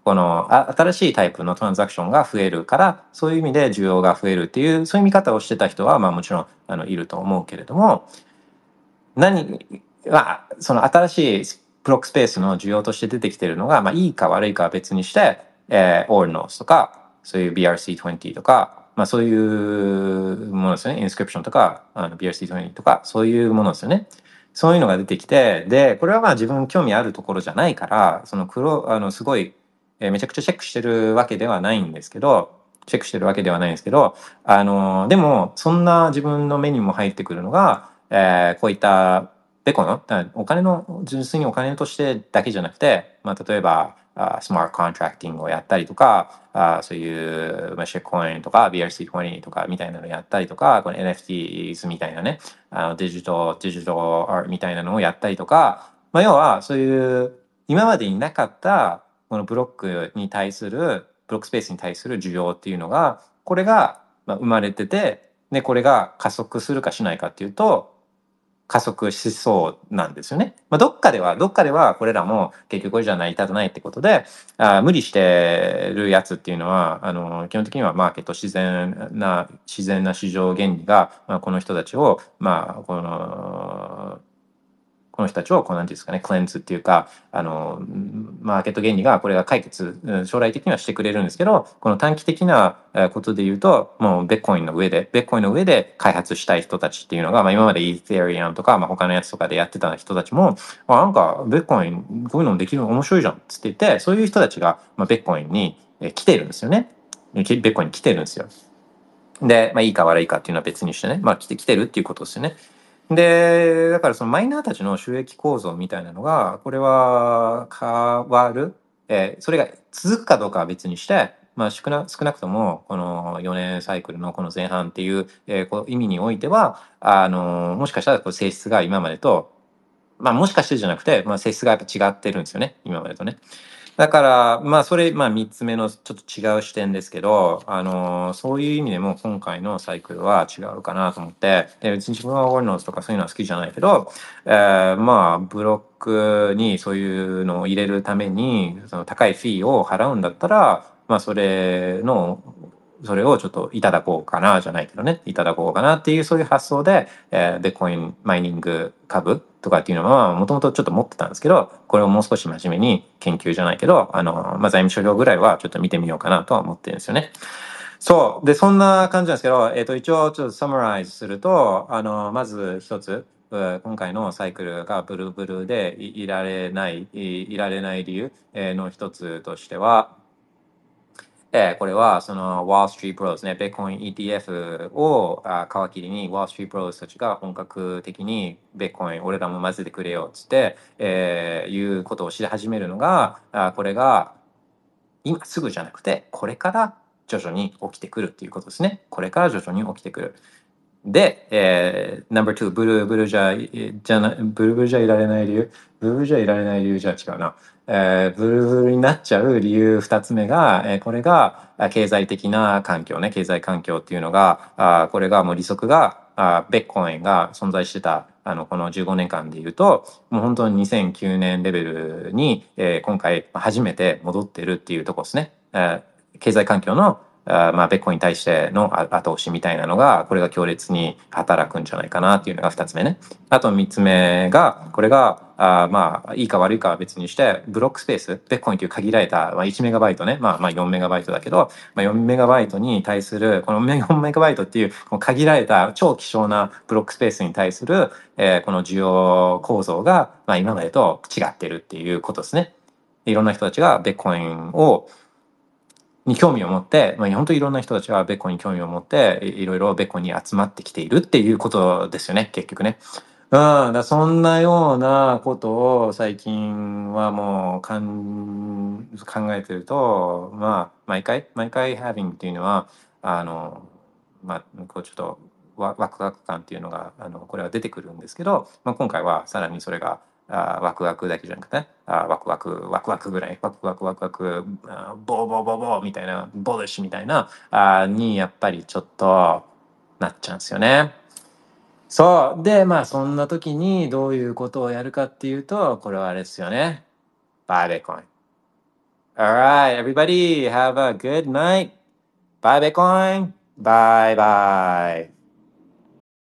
このあ新しいタイプのトランザクションが増えるから、そういう意味で需要が増えるっていう、そういう見方をしてた人は、まあもちろんあのいると思うけれども、何まあ、その新しいブロックスペースの需要として出てきてるのが、まあいいか悪いかは別にして、えー、Ordinals とか、そういう BRC20 とか、まあそういうものですよね。インスクリプションとか、あの BRC20 とか、そういうものですよね。そういうのが出てきて、で、これはまあ自分興味あるところじゃないから、その黒、あの、すごい、えーめちゃくちゃチェックしてるわけではないんですけど、チェックしてるわけではないんですけど、あの、でも、そんな自分の目にも入ってくるのが、えーこういったベコの、お金の、純粋にお金としてだけじゃなくて、まあ、例えば、あスマートコントラクティングをやったりとか、あそういう、まあ、シェックコインとか BRC20 とかみたいなのをやったりとか、この NFTs みたいなね、あのデジタル、デジタルアートみたいなのをやったりとか、まあ、要はそういう今までになかったこのブロックに対する、ブロックスペースに対する需要っていうのが、これが生まれてて、で、これが加速するかしないかっていうと、加速しそうなんですよね。まあ、どっかでは、どっかではこれらも結局これじゃない、立たないってことで、あ無理してるやつっていうのは、あの、基本的にはマーケット自然な、自然な市場原理が、まあ、この人たちを、まあ、この、この人たちを、こうなんていうんですかね、クレンズっていうか、あの、マーケット原理がこれが解決、将来的にはしてくれるんですけど、この短期的なことで言うと、もうベッコインの上で、ベッコインの上で開発したい人たちっていうのが、まあ今までイーセリアムとか、まあ他のやつとかでやってた人たちも、あなんかベッコインこういうのできるの面白いじゃんっつって言って、そういう人たちが、まあ、ベッコインに来てるんですよね。ベッコインに来てるんですよ。で、まあいいか悪いかっていうのは別にしてね、まあ来て来てるっていうことですよね。で、だからそのマイナーたちの収益構造みたいなのが、これは変わる。えーそれが続くかどうかは別にして、まあ少な少なくともこの4年サイクルのこの前半っていう,、えーこう意味においては、あのもしかしたらこう性質が今までと、まあもしかしてじゃなくて、まあ性質がやっぱ違ってるんですよね、今までとね。だから、まあ、それ、まあ、三つ目のちょっと違う視点ですけど、あの、そういう意味でも今回のサイクルは違うかなと思って、で、別に自分はオールノーズとかそういうのは好きじゃないけど、えーまあ、ブロックにそういうのを入れるために、その高いフィーを払うんだったら、まあ、それの、それをちょっといただこうかな、じゃないけどね、いただこうかなっていうそういう発想で、えー、ベッコインマイニング株とかっていうのは、もともとちょっと持ってたんですけど、これをもう少し真面目に研究じゃないけど、あの、まあ、財務諸表ぐらいはちょっと見てみようかなとは思ってるんですよね。そう。で、そんな感じなんですけど、えっ、と、一応ちょっとサマライズすると、あの、まず一つ、今回のサイクルがブルブルでいられない、いられない理由の一つとしては、でこれはその Wall Street Bros ね、ベッコイン ETF を皮切りに Wall Street Bros たちが本格的にベッコイン俺らも混ぜてくれよっつって、えーいうことをし始めるのが、あこれが今すぐじゃなくて、これから徐々に起きてくるっていうことですね。これから徐々に起きてくる。で、えー、No.2、ブルーブルーじゃ、じゃな、ブルーブルーじゃいられない理由、ブルーブルーじゃいられない理由じゃ違うな。えー、ブルーブルーになっちゃう理由二つ目が、えーこれが経済的な環境ね、経済環境っていうのが、あこれがもう利息が、あベッコインが存在してた、あの、この15年間で言うと、もう本当に2009年レベルに、えー今回初めて戻ってるっていうとこですね。えー経済環境のあまあ、ベッコインに対しての後押しみたいなのが、これが強烈に働くんじゃないかなっていうのが二つ目ね。あと三つ目が、これが、あまあ、いいか悪いかは別にして、ブロックスペース、ベッコインという限られた、まあ、1メガバイトね、まあ、まあ4メガバイトだけど、まあ、4メガバイトに対する、この4 メガバイトっていう、この限られた超希少なブロックスペースに対する、えーこの需要構造が、まあ、今までと違ってるっていうことですね。いろんな人たちがベッコインをに興味を持って、まあ、本当にいろんな人たちがベッコに興味を持っていろいろベッコに集まってきているっていうことですよね結局ね。うん、だそんなようなことを最近はもうかん考えてるとまあ毎回毎回 having っていうのはあのまあこうちょっとワワクワク感っていうのがあのこれは出てくるんですけど、まあ、今回はさらにそれがあワクワクだけじゃなくてあワクワクワクワクぐらいワクワクワクワクあボーボーボーボーみたいなボーリッシュみたいなあにやっぱりちょっとなっちゃうんですよね。そう。で、まあそんな時にどういうことをやるかっていうと、これはあれですよね。Buy Bitcoin. Alright, everybody, have a good night. Bye Bitcoin. Bye bye.